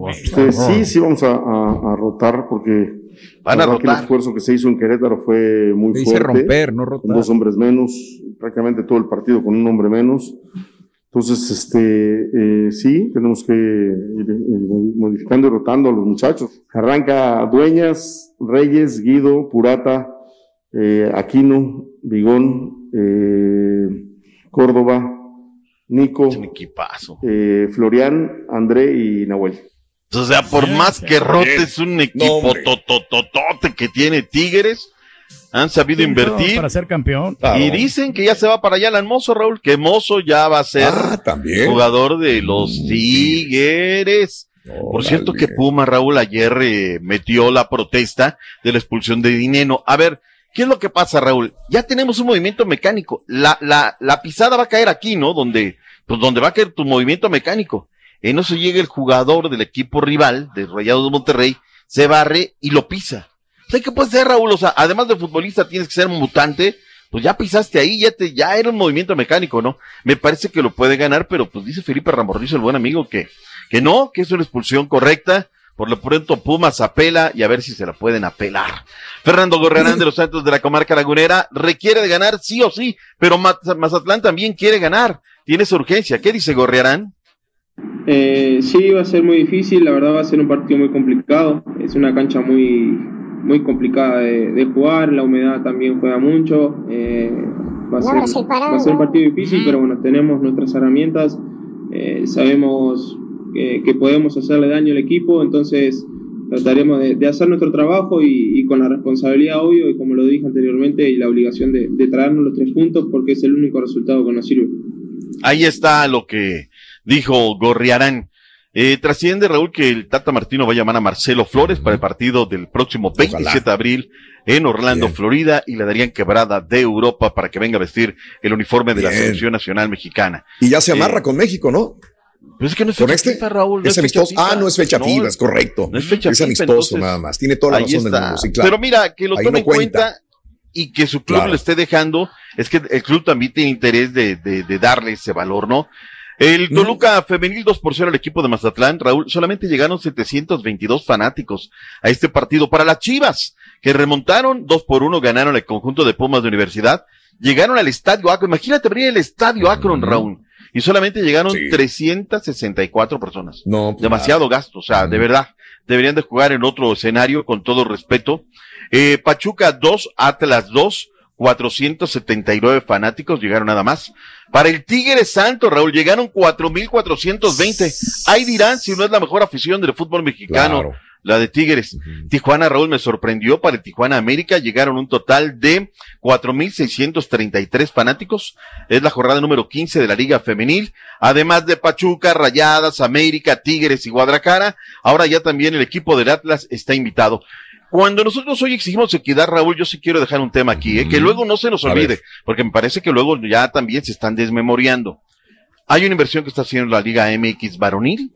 Este, sí, sí vamos a, a- a rotar porque Van a que el esfuerzo que se hizo en Querétaro fue muy Se dice fuerte. romper, no rotar. Con dos hombres menos, prácticamente todo el partido con un hombre menos. Entonces, este, eh, sí, tenemos que ir eh, modificando y rotando a los muchachos. Arranca Dueñas, Reyes, Guido, Purata, eh, Aquino, Vigón, eh, Córdoba, Nico, eh, Florian, André y Nahuel. O sea, por más que rotes un equipo hombre. totototote que tiene Tigres, han sabido invertir. Para ser campeón. Y dicen que ya se va para allá el Mozo, Raúl, que Mozo ya va a ser Ah, también. jugador de los Tigres. Por cierto que Puma, Raúl, ayer eh, metió la protesta de la expulsión de Dineno. A ver, ¿qué es lo que pasa, Raúl? Ya tenemos un movimiento mecánico. La, la, la pisada va a caer aquí, ¿no? Donde, pues donde va a caer tu movimiento mecánico. En eso llega el jugador del equipo rival, de Rayados de Monterrey, se barre y lo pisa. ¿Sabes qué puede ser, Raúl? O sea, además de futbolista tienes que ser mutante. Pues ya pisaste ahí, ya te, ya era un movimiento mecánico, ¿no? Me parece que lo puede ganar, pero pues dice Felipe Ramorrizo, el buen amigo, que, que no, que es una expulsión correcta. Por lo pronto Pumas apela y a ver si se la pueden apelar. Fernando Gorrerán de los Santos de la comarca lagunera requiere de ganar sí o sí, pero Maz- Mazatlán también quiere ganar. Tiene esa urgencia. ¿Qué dice Gorrerán? Eh, sí, va a ser muy difícil, la verdad va a ser un partido muy complicado, es una cancha muy, muy complicada de, de jugar, la humedad también juega mucho, eh, va, a ser, separado, va a ser un ¿no? partido difícil, pero bueno, tenemos nuestras herramientas, eh, sabemos que, que podemos hacerle daño al equipo, entonces trataremos de, de hacer nuestro trabajo y, y con la responsabilidad, obvio, y como lo dije anteriormente, y la obligación de, de traernos los tres puntos porque es el único resultado que nos sirve. Ahí está lo que dijo Gorriarán. Eh, trasciende, Raúl, que el Tata Martino va a llamar a Marcelo Flores para el partido del próximo 27 de abril en Orlando, Florida, y le darían quebrada de Europa para que venga a vestir el uniforme de la selección nacional mexicana. Y ya se amarra Eh, con México, ¿no? Pues es que no es ¿Con fecha este? FIFA, Raúl. no es amistoso. FIFA. Ah, no es fecha No, FIFA, es correcto. No es fecha es amistoso entonces, nada más. Tiene toda la razón del mundo. Sí, claro. Pero mira, que lo tome no en cuenta cuenta. y que su club Claro. le esté dejando, es que el club también tiene interés de, de, de darle ese valor, ¿no? El Toluca femenil 2 por 0 al equipo de Mazatlán, Raúl, solamente llegaron 722 fanáticos a este partido para las Chivas, que remontaron 2 por 1, ganaron el conjunto de Pumas de Universidad, llegaron al estadio Akron, imagínate abrir el estadio Akron, Raúl, y solamente llegaron 364 personas. No, pues, Demasiado gasto, o sea, de verdad, deberían de jugar en otro escenario con todo respeto. Eh, Pachuca 2, Atlas 2, 479 fanáticos llegaron nada más. Para el Tigre Santo, Raúl, llegaron 4,420. Ahí dirán si no es la mejor afición del fútbol mexicano, Claro. La de Tigres. Tijuana, Raúl, me sorprendió. Para el Tijuana América llegaron un total de 4,633 fanáticos. Es la jornada número 15 de la Liga Femenil. Además de Pachuca, Rayadas, América, Tigres y Guadalajara. Ahora ya también el equipo del Atlas está invitado. Cuando nosotros hoy exigimos equidad, Raúl, yo sí quiero dejar un tema aquí, ¿eh? que luego no se nos olvide, porque me parece que luego ya también se están desmemoriando. Hay una inversión que está haciendo la Liga MX varonil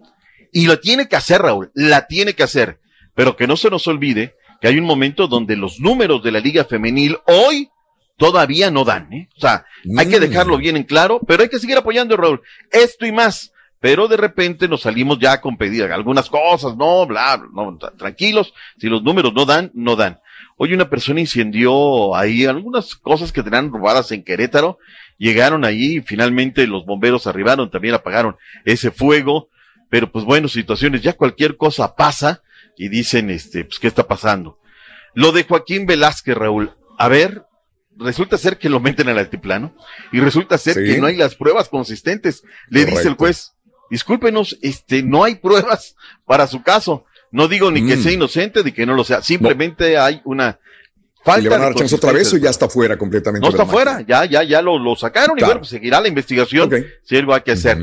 y lo tiene que hacer, Raúl, la tiene que hacer, pero que no se nos olvide que hay un momento donde los números de la Liga Femenil hoy todavía no dan, ¿eh? O sea, hay que dejarlo bien en claro, pero hay que seguir apoyando, Raúl. Esto y más. Pero de repente nos salimos ya con pedir algunas cosas, no, bla, bla, no, tra- tranquilos. Si los números no dan, no dan. Hoy una persona incendió ahí algunas cosas que tenían robadas en Querétaro. Llegaron ahí y finalmente los bomberos arribaron, también apagaron ese fuego. Pero pues bueno, situaciones, ya cualquier cosa pasa y dicen, este, pues, ¿qué está pasando? Lo de Joaquín Velázquez, Raúl. A ver, resulta ser que lo meten al altiplano y resulta ser Sí. que no hay las pruebas consistentes. Le dice el juez, discúlpenos, este, no hay pruebas para su caso. No digo ni que Mm. sea inocente ni que no lo sea, simplemente hay una falta le van a dar chance otra vez o ya está fuera completamente. No está fuera, ya, ya, ya lo, lo sacaron y bueno, pues seguirá la investigación si él va a que hacer.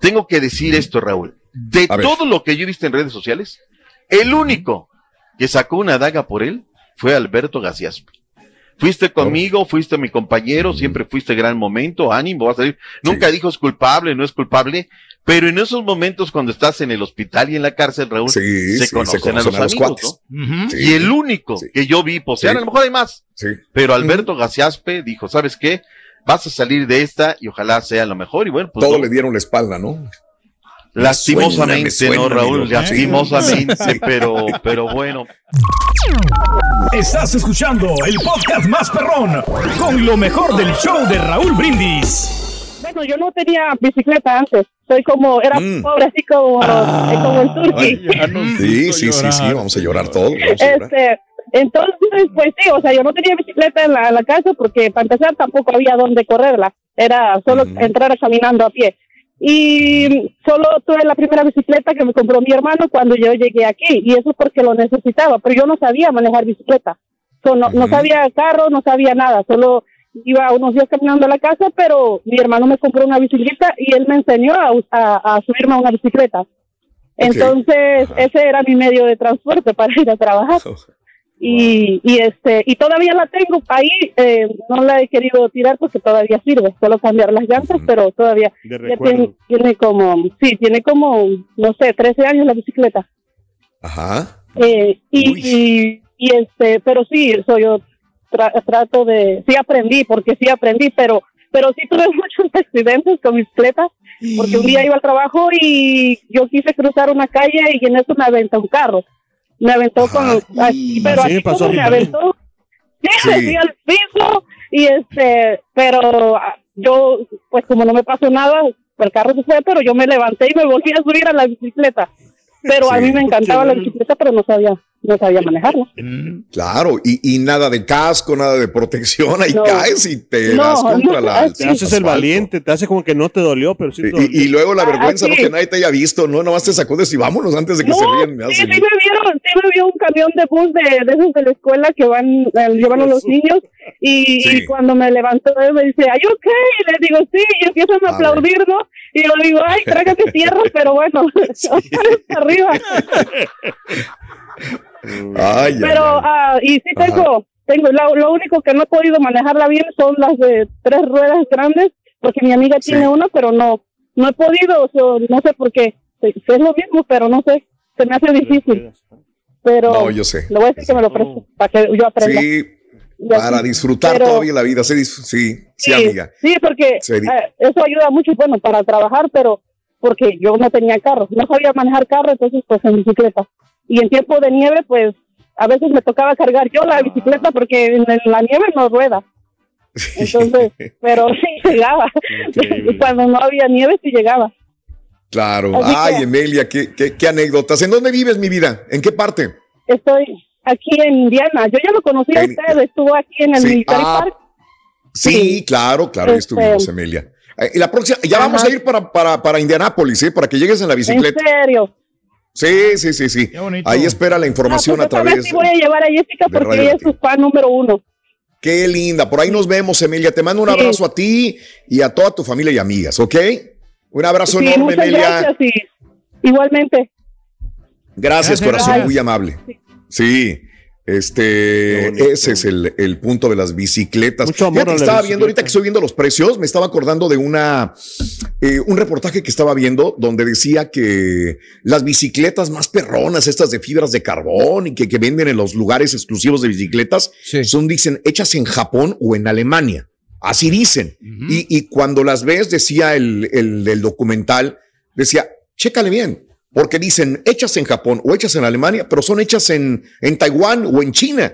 Tengo que decir esto, Raúl. De A ver. todo lo que yo he visto en redes sociales, el único que sacó una daga por él fue Alberto García. Fuiste conmigo, fuiste mi compañero, siempre fuiste gran momento, ánimo, vas a salir. Nunca dijo es culpable, no es culpable, pero en esos momentos cuando estás en el hospital y en la cárcel, Raúl, Sí, se, sí, conocen se a los conocen a los amigos. Y el único que yo vi posear, Sí. a lo mejor hay más, Sí. pero Alberto Gaciaspe dijo, ¿sabes qué? Vas a salir de esta y ojalá sea lo mejor. Y bueno, pues Todo no. le dieron la espalda, ¿no? Lastimosamente, Me suena, ¿no, Raúl? Lastimosamente, pero, pero bueno. Estás escuchando el podcast más perrón con lo mejor del show de Raúl Brindis. Bueno, yo no tenía bicicleta antes. Soy como, era Mm. pobre, así como, Ah. eh, como el turqui. Sí, sí, sí, sí, vamos a llorar todos. Este, entonces, pues sí, o sea, yo no tenía bicicleta en la, en la casa porque para empezar tampoco había dónde correrla. Era solo entrar caminando a pie. Y solo tuve la primera bicicleta que me compró mi hermano cuando yo llegué aquí. Y eso porque lo necesitaba, pero yo no sabía manejar bicicleta. So, no, no sabía carro, no sabía nada. Solo iba unos días caminando a la casa, pero mi hermano me compró una bicicleta y él me enseñó a, a subirme a una bicicleta. Entonces, ese era mi medio de transporte para ir a trabajar. Y, y este y todavía la tengo ahí, eh, no la he querido tirar porque todavía sirve, solo cambiar las llantas, pero todavía ya tiene, tiene como, sí, tiene como, no sé, 13 años la bicicleta. Ajá. Eh, y, y, y, este, pero sí, so, yo tra- trato de, sí aprendí, porque sí aprendí, pero, pero sí tuve muchos accidentes con bicicleta, porque un día iba al trabajo y yo quise cruzar una calle y en eso me aventó un carro. Me aventó con, así, pero Así así me pasó como me ahorita. aventó, sí, al piso y este, pero ah, yo, pues como no me pasó nada, el carro se fue, pero yo me levanté y me volví a subir a la bicicleta. Pero a mí me encantaba la bicicleta, pero no sabía, no sabía manejarla. Claro, y, y nada de casco, nada de protección, ahí No. caes y te No, das contra no, la. así. Te haces el asfalto. valiente, te hace como que no te dolió, pero sí te dolió. Y, y luego la Ah, vergüenza, ¿no? sí. Que nadie te haya visto, ¿no? Nomás te sacudes y vámonos antes de que No, se rían. me sí, sí me vieron, sí me vio un camión de bus de, de esos de la escuela que van, eh, llevan a los niños y, Sí. y cuando me levantó él me dice, ¿ay, ok? Y le digo, sí, y empiezan a aplaudir, ¿no? Y yo digo, ay, trágate tierra, pero bueno, arriba. Ay, Pero, ay. ah, y sí Ajá. tengo, tengo, lo, lo único que no he podido manejarla bien son las de tres ruedas grandes, porque mi amiga tiene una, pero no, no he podido, o sea, no sé por qué. Es lo mismo, pero no sé, se me hace difícil. Pero No, yo sé. le voy a decir que me lo preste, para que yo aprenda. Sí, para disfrutar Pero- todavía la vida. Sí, sí, sí, amiga. Sí, porque Sí. eh, eso ayuda mucho, bueno, para trabajar, pero porque yo no tenía carro, no sabía manejar carro, entonces pues en bicicleta. Y en tiempo de nieve, pues a veces me tocaba cargar yo la bicicleta porque en, en la nieve no rueda. Entonces, pero sí llegaba. Cuando no había nieve, sí llegaba. Claro. Así Ay, que- Emilia, qué, qué, qué anécdotas. ¿En dónde vives, mi vida? ¿En qué parte? Estoy aquí en Indiana. Yo ya lo conocí a En- usted, estuvo aquí en el Sí, Military ah, Park. Sí, Sí. claro, claro, Este- estuvimos, Emilia. Eh, Y la próxima, ya vamos a ir para, para, para Indianápolis, ¿eh? Para que llegues en la En bicicleta. serio. Sí, sí, sí, sí. Ahí espera la información Ah, a pues vez través. sí voy a llevar a Jessica de porque ella es su fan número uno. Qué linda. Por ahí nos vemos, Emilia. Te mando un Sí. abrazo a ti y a toda tu familia y amigas, ¿ok? Un abrazo Sí, enorme, muchas Emilia. gracias igualmente. Gracias, Gracias, corazón, gracias. muy amable. Sí. Este, ese es el, el punto de las bicicletas. Mucho amor Fíjate, a la estaba bicicleta. viendo ahorita que estoy viendo los precios, me estaba acordando de una eh, un reportaje que estaba viendo donde decía que las bicicletas más perronas, estas de fibras de carbón y que, que venden en los lugares exclusivos de bicicletas, son, dicen, hechas en Japón o en Alemania. Así dicen. y, y cuando las ves, decía el, el del documental, decía, chécale bien. Porque dicen hechas en Japón o hechas en Alemania, pero son hechas en, en Taiwán o en China.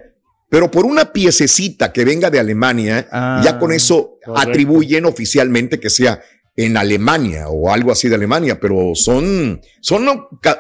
Pero por una piececita que venga de Alemania, ya con eso correcto. atribuyen oficialmente que sea en Alemania o algo así de Alemania, pero son, son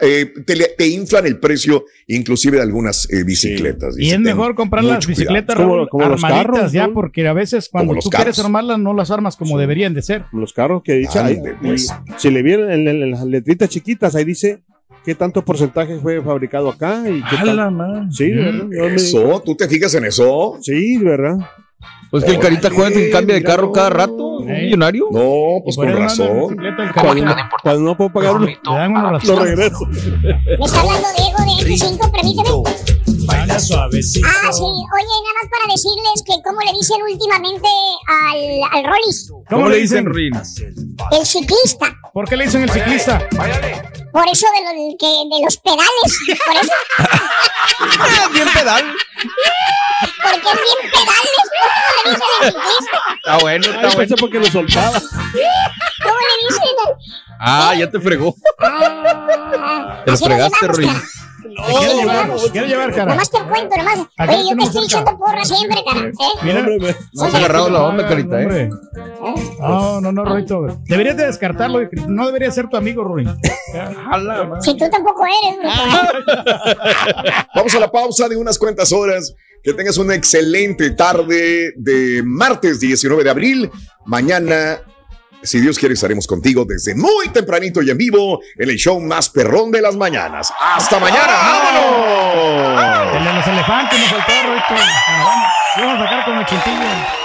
eh, te, le- te inflan el precio inclusive de algunas eh, bicicletas. Y es mejor comprar las bicicletas cuidado. Raúl, armaditas ya, porque a veces cuando Como tú quieres carros. armarlas no las armas como deberían de ser. Los carros que dice ahí, Ande, pues. y si le vieron en, en las letritas chiquitas, ahí dice qué tanto porcentaje fue fabricado acá y qué tal. Sí, de verdad. yo me- Eso, ¿tú te fijas en eso? Sí, de verdad. Pues que el carita cuenta que cambia de carro cada rato, un millonario. No, pues con razón. Cuando, cuando no puedo pagar uno, lo regreso. Me está hablando Diego de F5, permíteme. Baila suavecito. Ah, sí. Oye, nada más para decirles que cómo le dicen últimamente al, al Rollis. ¿Cómo le dicen, Rin? El ciclista. ¿Por qué le dicen el ciclista? Por eso de, lo, que, de los pedales. Por eso. bien pedal. Porque es bien pedales. ¿Cómo le dicen al ciclista? Está bueno, está Ay, bueno. porque lo soltaba. ¿Cómo le dicen? Ah, ya te fregó. Te lo fregaste, Rin. Quiere llevar, te quiere llevar, cara. Nomás te cuento, nomás. Oye, yo te estoy cerca. echando porra siempre, cara. ¿eh? Mira, No has agarrado la onda, carita, ¿eh? No, no, no, Roito. Deberías de descartarlo. No debería ser tu amigo, Ruin. Si tú tampoco eres. Vamos a la pausa de unas cuantas horas. Que tengas una excelente tarde de martes 19 de abril. Mañana, si Dios quiere, estaremos contigo desde muy tempranito y en vivo en el show más perrón de las mañanas. ¡Hasta mañana! ¡Vámonos! El de los elefantes nos faltó, Roito. Bueno, vamos. Vamos a sacar con el chintillo.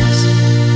eyes.